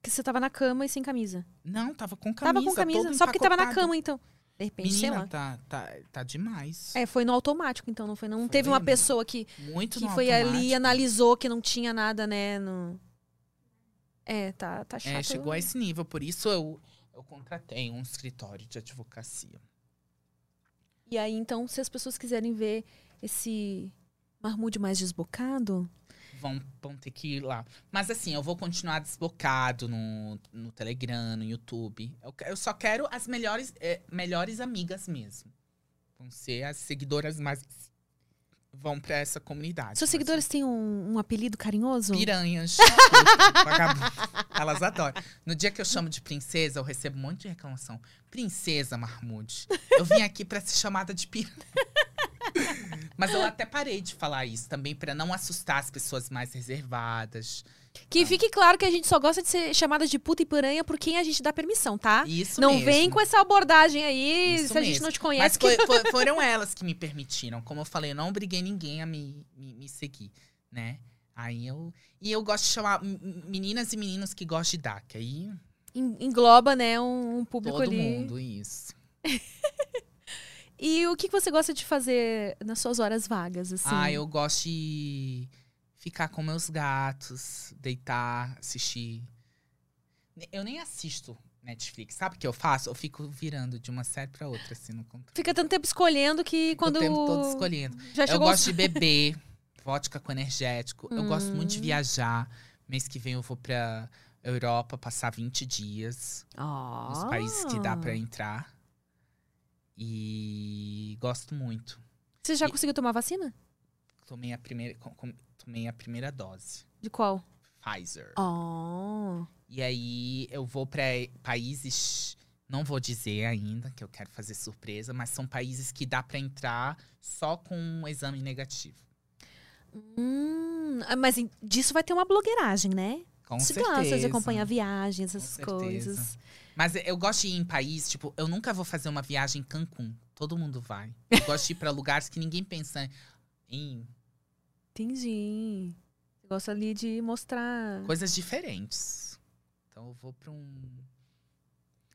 Que você tava na cama e sem camisa. Não, tava com camisa. tava com camisa. Só porque tava na cama, então. De repente, sei Menina, lá. tá, tá, tá demais. É, foi no automático, então, não foi? Não Foi teve uma pessoa que, Muito que foi ali e automático. analisou que não tinha nada, né? No... É, tá, tá chato. É, chegou a esse nível. Por isso eu, eu contratei um escritório de advocacia. E aí, então, se as pessoas quiserem ver esse marmude mais desbocado, Vão, vão ter que ir lá. Mas assim, eu vou continuar desbocado no, no Telegram, no YouTube. Eu, eu só quero as melhores, é, melhores amigas mesmo. Vão ser as seguidoras mais. Vão pra essa comunidade. seus seguidores têm um, um apelido carinhoso? Piranhas. Elas adoram. No dia que eu chamo de princesa, eu recebo um monte de reclamação. Princesa Marmude. Eu vim aqui pra ser chamada de piranha. Mas eu até parei de falar isso também pra não assustar as pessoas mais reservadas. Que fique claro que a gente só gosta de ser chamada de puta e piranha por quem a gente dá permissão, tá? Isso não mesmo. vem com essa abordagem aí, Isso se a gente mesmo. não te Mas conhece. foi- que- foi- foram elas que me permitiram. Como eu falei, eu não obriguei ninguém a me, me, me seguir, né? Aí eu. E eu gosto de chamar meninas e meninos que gostam de DAC. Aí En- Engloba, né, um, um público todo ali. mundo, isso. E o que você gosta de fazer nas suas horas vagas, assim? Ah, eu gosto de ficar com meus gatos, deitar, assistir. Eu nem assisto Netflix. Sabe o que eu faço? Eu fico virando de uma série pra outra, assim, no controle. Fica tanto tempo escolhendo que quando O tempo todo escolhendo. já Eu gosto os- de beber vodka com energético. Eu gosto muito de Hum. viajar. Mês que vem eu vou pra Europa passar 20 dias. Nos Ah. países que dá pra entrar. E gosto muito. Você já E- conseguiu tomar vacina? Tomei a primeira, tomei a primeira dose. De qual? Pfizer. Oh. E aí eu vou pra países. Não vou dizer ainda, que eu quero fazer surpresa, mas são países que dá pra entrar só com um exame negativo. Hum, mas disso vai ter uma blogueiragem, né? Com Você certeza. gosta de acompanhar viagens, essas coisas. Mas eu gosto de ir em país, tipo, eu nunca vou fazer uma viagem em Cancún. Todo mundo vai. Eu gosto de ir pra lugares que ninguém pensa em Entendi. Você gosta ali de mostrar. coisas diferentes. Então eu vou pra um.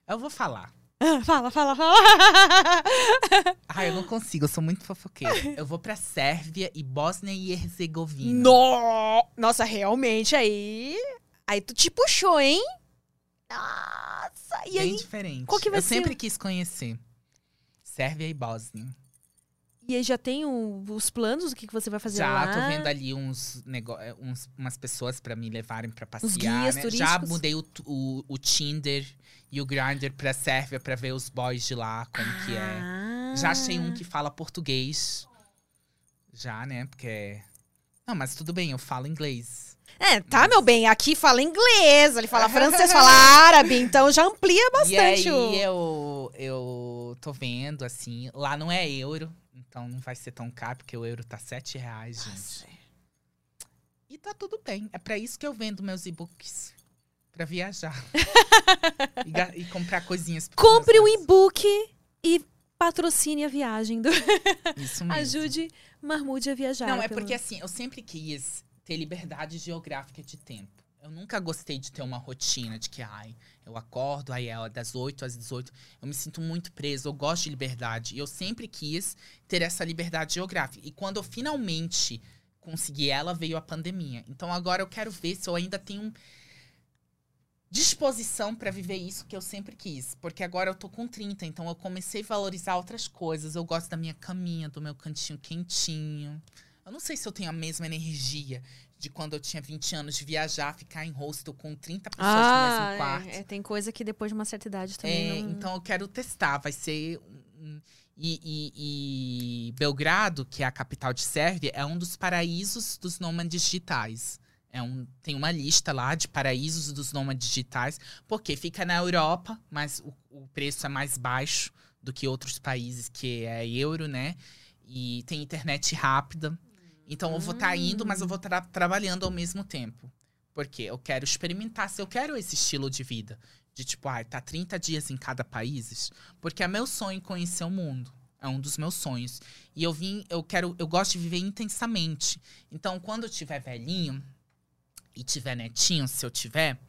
Eu vou falar. Ah, fala, fala, fala. Ah, eu não consigo, eu sou muito fofoqueira. Eu vou pra Sérvia e Bósnia e Herzegovina. No... Nossa, realmente aí. Aí tu te puxou, hein? Nossa! E Bem aí, diferente. qual que vai eu ser? sempre quis conhecer. Sérvia e Bósnia. e aí já tem o- os planos do que, que você vai fazer Já lá? tô vendo ali uns, nego... eh, uns umas pessoas pra me levarem pra passear. guias né? Já turísticos? mudei o, o, o Tinder e o Grindr pra Sérvia pra ver os boys de lá, como que é. Ah. Já achei um que fala português. Já, né? Porque. Não, mas tudo bem, eu falo inglês. É, tá, meu bem. Aqui fala inglês, ele fala francês, fala árabe, então já amplia E bastante aí o. eu, eu tô vendo, assim. Lá não é euro, então não vai ser tão caro, porque o euro tá 7 reais, gente. E tá tudo bem. É pra isso que eu vendo meus e-books. Pra viajar. e, e comprar coisinhas. Compre olhos. e-book e patrocine a viagem. Do... Isso mesmo. Ajude Marmude a viajar. Não, é pelo- porque assim, eu sempre quis ter liberdade geográfica de tempo. Eu nunca gostei de ter uma rotina de que, ai, eu acordo, aí é das 8 às 18. Eu me sinto muito preso, eu gosto de liberdade. E eu sempre quis ter essa liberdade geográfica. E quando eu finalmente consegui ela, veio a pandemia. Então agora eu quero ver se eu ainda tenho disposição pra viver isso que eu sempre quis. Porque agora eu tô com 30, então eu comecei a valorizar outras coisas. Eu gosto da minha caminha, do meu cantinho quentinho. Eu não sei se eu tenho a mesma energia de quando eu tinha 20 anos de viajar, ficar em hostel com 30 pessoas no Ah, mesmo quarto. é, é, tem coisa que depois de uma certa idade também É, não... então eu quero testar. Vai ser. E, e- e Belgrado, que é a capital de Sérvia, é um dos paraísos dos nômades digitais. É um, tem uma lista lá de paraísos dos nômades digitais, porque fica na Europa, mas o, o preço é mais baixo do que outros países, que é euro, né? E tem internet rápida. Então eu vou estar indo, mas eu vou estar trabalhando ao mesmo tempo. Porque eu quero experimentar se eu quero esse estilo de vida. De tipo, ai, tá 30 dias em cada país. Porque é meu sonho conhecer o mundo. É um dos meus sonhos. E eu vim, eu quero, eu gosto de viver intensamente. Então, quando eu tiver velhinho e tiver netinho, se eu tiver,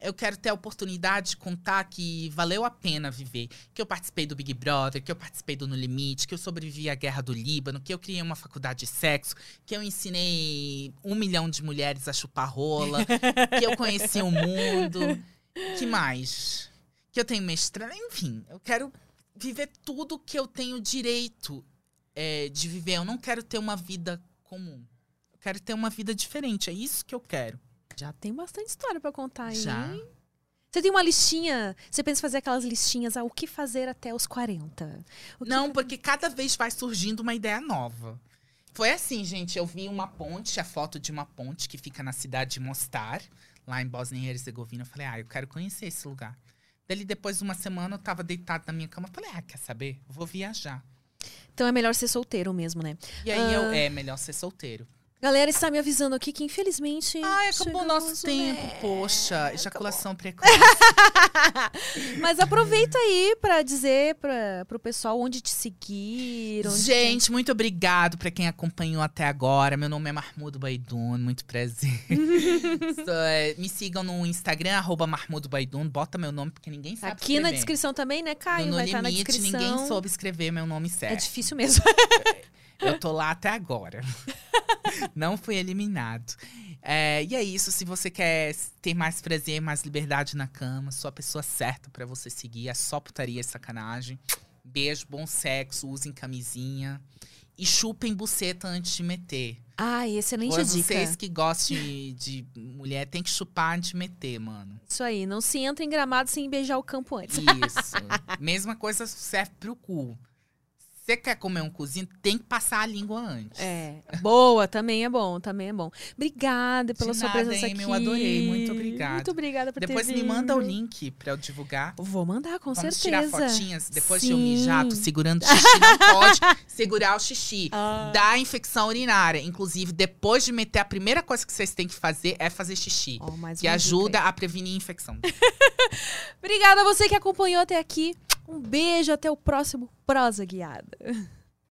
eu quero ter a oportunidade de contar que valeu a pena viver. Que eu participei do Big Brother, que eu participei do No Limite, que eu sobrevivi à guerra do Líbano, que eu criei uma faculdade de sexo, que eu ensinei um milhão de mulheres a chupar rola, que eu conheci o mundo. Que mais? Que eu tenho mestrado. Enfim, eu quero viver tudo que eu tenho direito é, de viver. Eu não quero ter uma vida comum. Eu quero ter uma vida diferente. É isso que eu quero. Já tem bastante história pra contar aí. Já. hein? Você tem uma listinha? Você pensa em fazer aquelas listinhas, ah, o que fazer até os 40? O que Não, porque cada vez vai surgindo uma ideia nova. Foi assim, gente. Eu vi uma ponte, a foto de uma ponte que fica na cidade de Mostar, lá em Bósnia e Herzegovina. Eu falei, ah, eu quero conhecer esse lugar. Dali, depois de uma semana, eu tava deitado na minha cama. Eu falei, ah, quer saber? Eu vou viajar. Então é melhor ser solteiro mesmo, né? E aí, eu, Ah. é melhor ser solteiro. Galera está me avisando aqui que infelizmente. Ai, acabou o nosso chegamos, tempo, né? poxa. Ejaculação precoce. Mas aproveita aí pra dizer pra, pro pessoal onde te seguir. Onde Gente, muito obrigado pra quem acompanhou até agora. Meu nome é Mahmoud Baidun, muito prazer. So, é, me sigam no Instagram, arroba Mahmoud Baidun. Bota meu nome, porque ninguém sabe Aqui na escrever. descrição também, né, Caio? no Vai estar na limite, descrição. ninguém soube escrever meu nome É certo. difícil mesmo. Eu tô lá até agora. Não fui eliminado. É, e é isso. Se você quer ter mais prazer, mais liberdade na cama, sou a pessoa certa pra você seguir. É só putaria e sacanagem. Beijo, bom sexo, usem camisinha. E chupem buceta antes de meter. Ai, excelente Pois dica. vocês que gostam de, de mulher, tem que chupar antes de meter, mano. Isso aí, não se entra em gramado sem beijar o campo antes. Isso. Mesma coisa serve pro cu. Você quer comer um cozinho, tem que passar a língua antes. É, boa, também é bom, também é bom. Obrigada pela De sua nada, presença Amy, aqui. eu adorei, muito obrigada. Muito obrigada por Depois ter me manda o vindo. link pra eu divulgar. Vou mandar, com Vamos certeza. tirar fotinhas depois de Sim. eu mijar, tô segurando o xixi. Não pode segurar o xixi. Ah. Dá infecção urinária. Inclusive, depois de meter, a primeira coisa que vocês têm que fazer é fazer xixi. Mais que ajuda a prevenir infecção. Obrigada a você que acompanhou até aqui. Um beijo, até o próximo Prosa Guiada.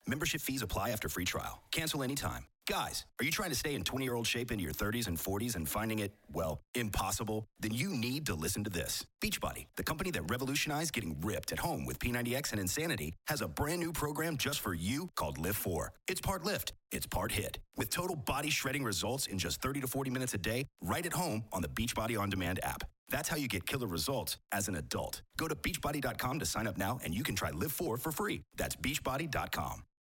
Membership fees apply after free trial. Cancel anytime. Guys, are you trying to stay in 20 year old shape into your 30s and 40s and finding it, well, impossible? Then you need to listen to this. Beachbody, the company that revolutionized getting ripped at home with P90X and Insanity, has a brand new program just for you called Lift 4. It's part lift, it's part hit, with total body shredding results in just 30 to 40 minutes a day, right at home on the Beachbody On Demand app. That's how you get killer results as an adult. Go to beachbody.com to sign up now and you can try Live 4 for free. That's beachbody.com.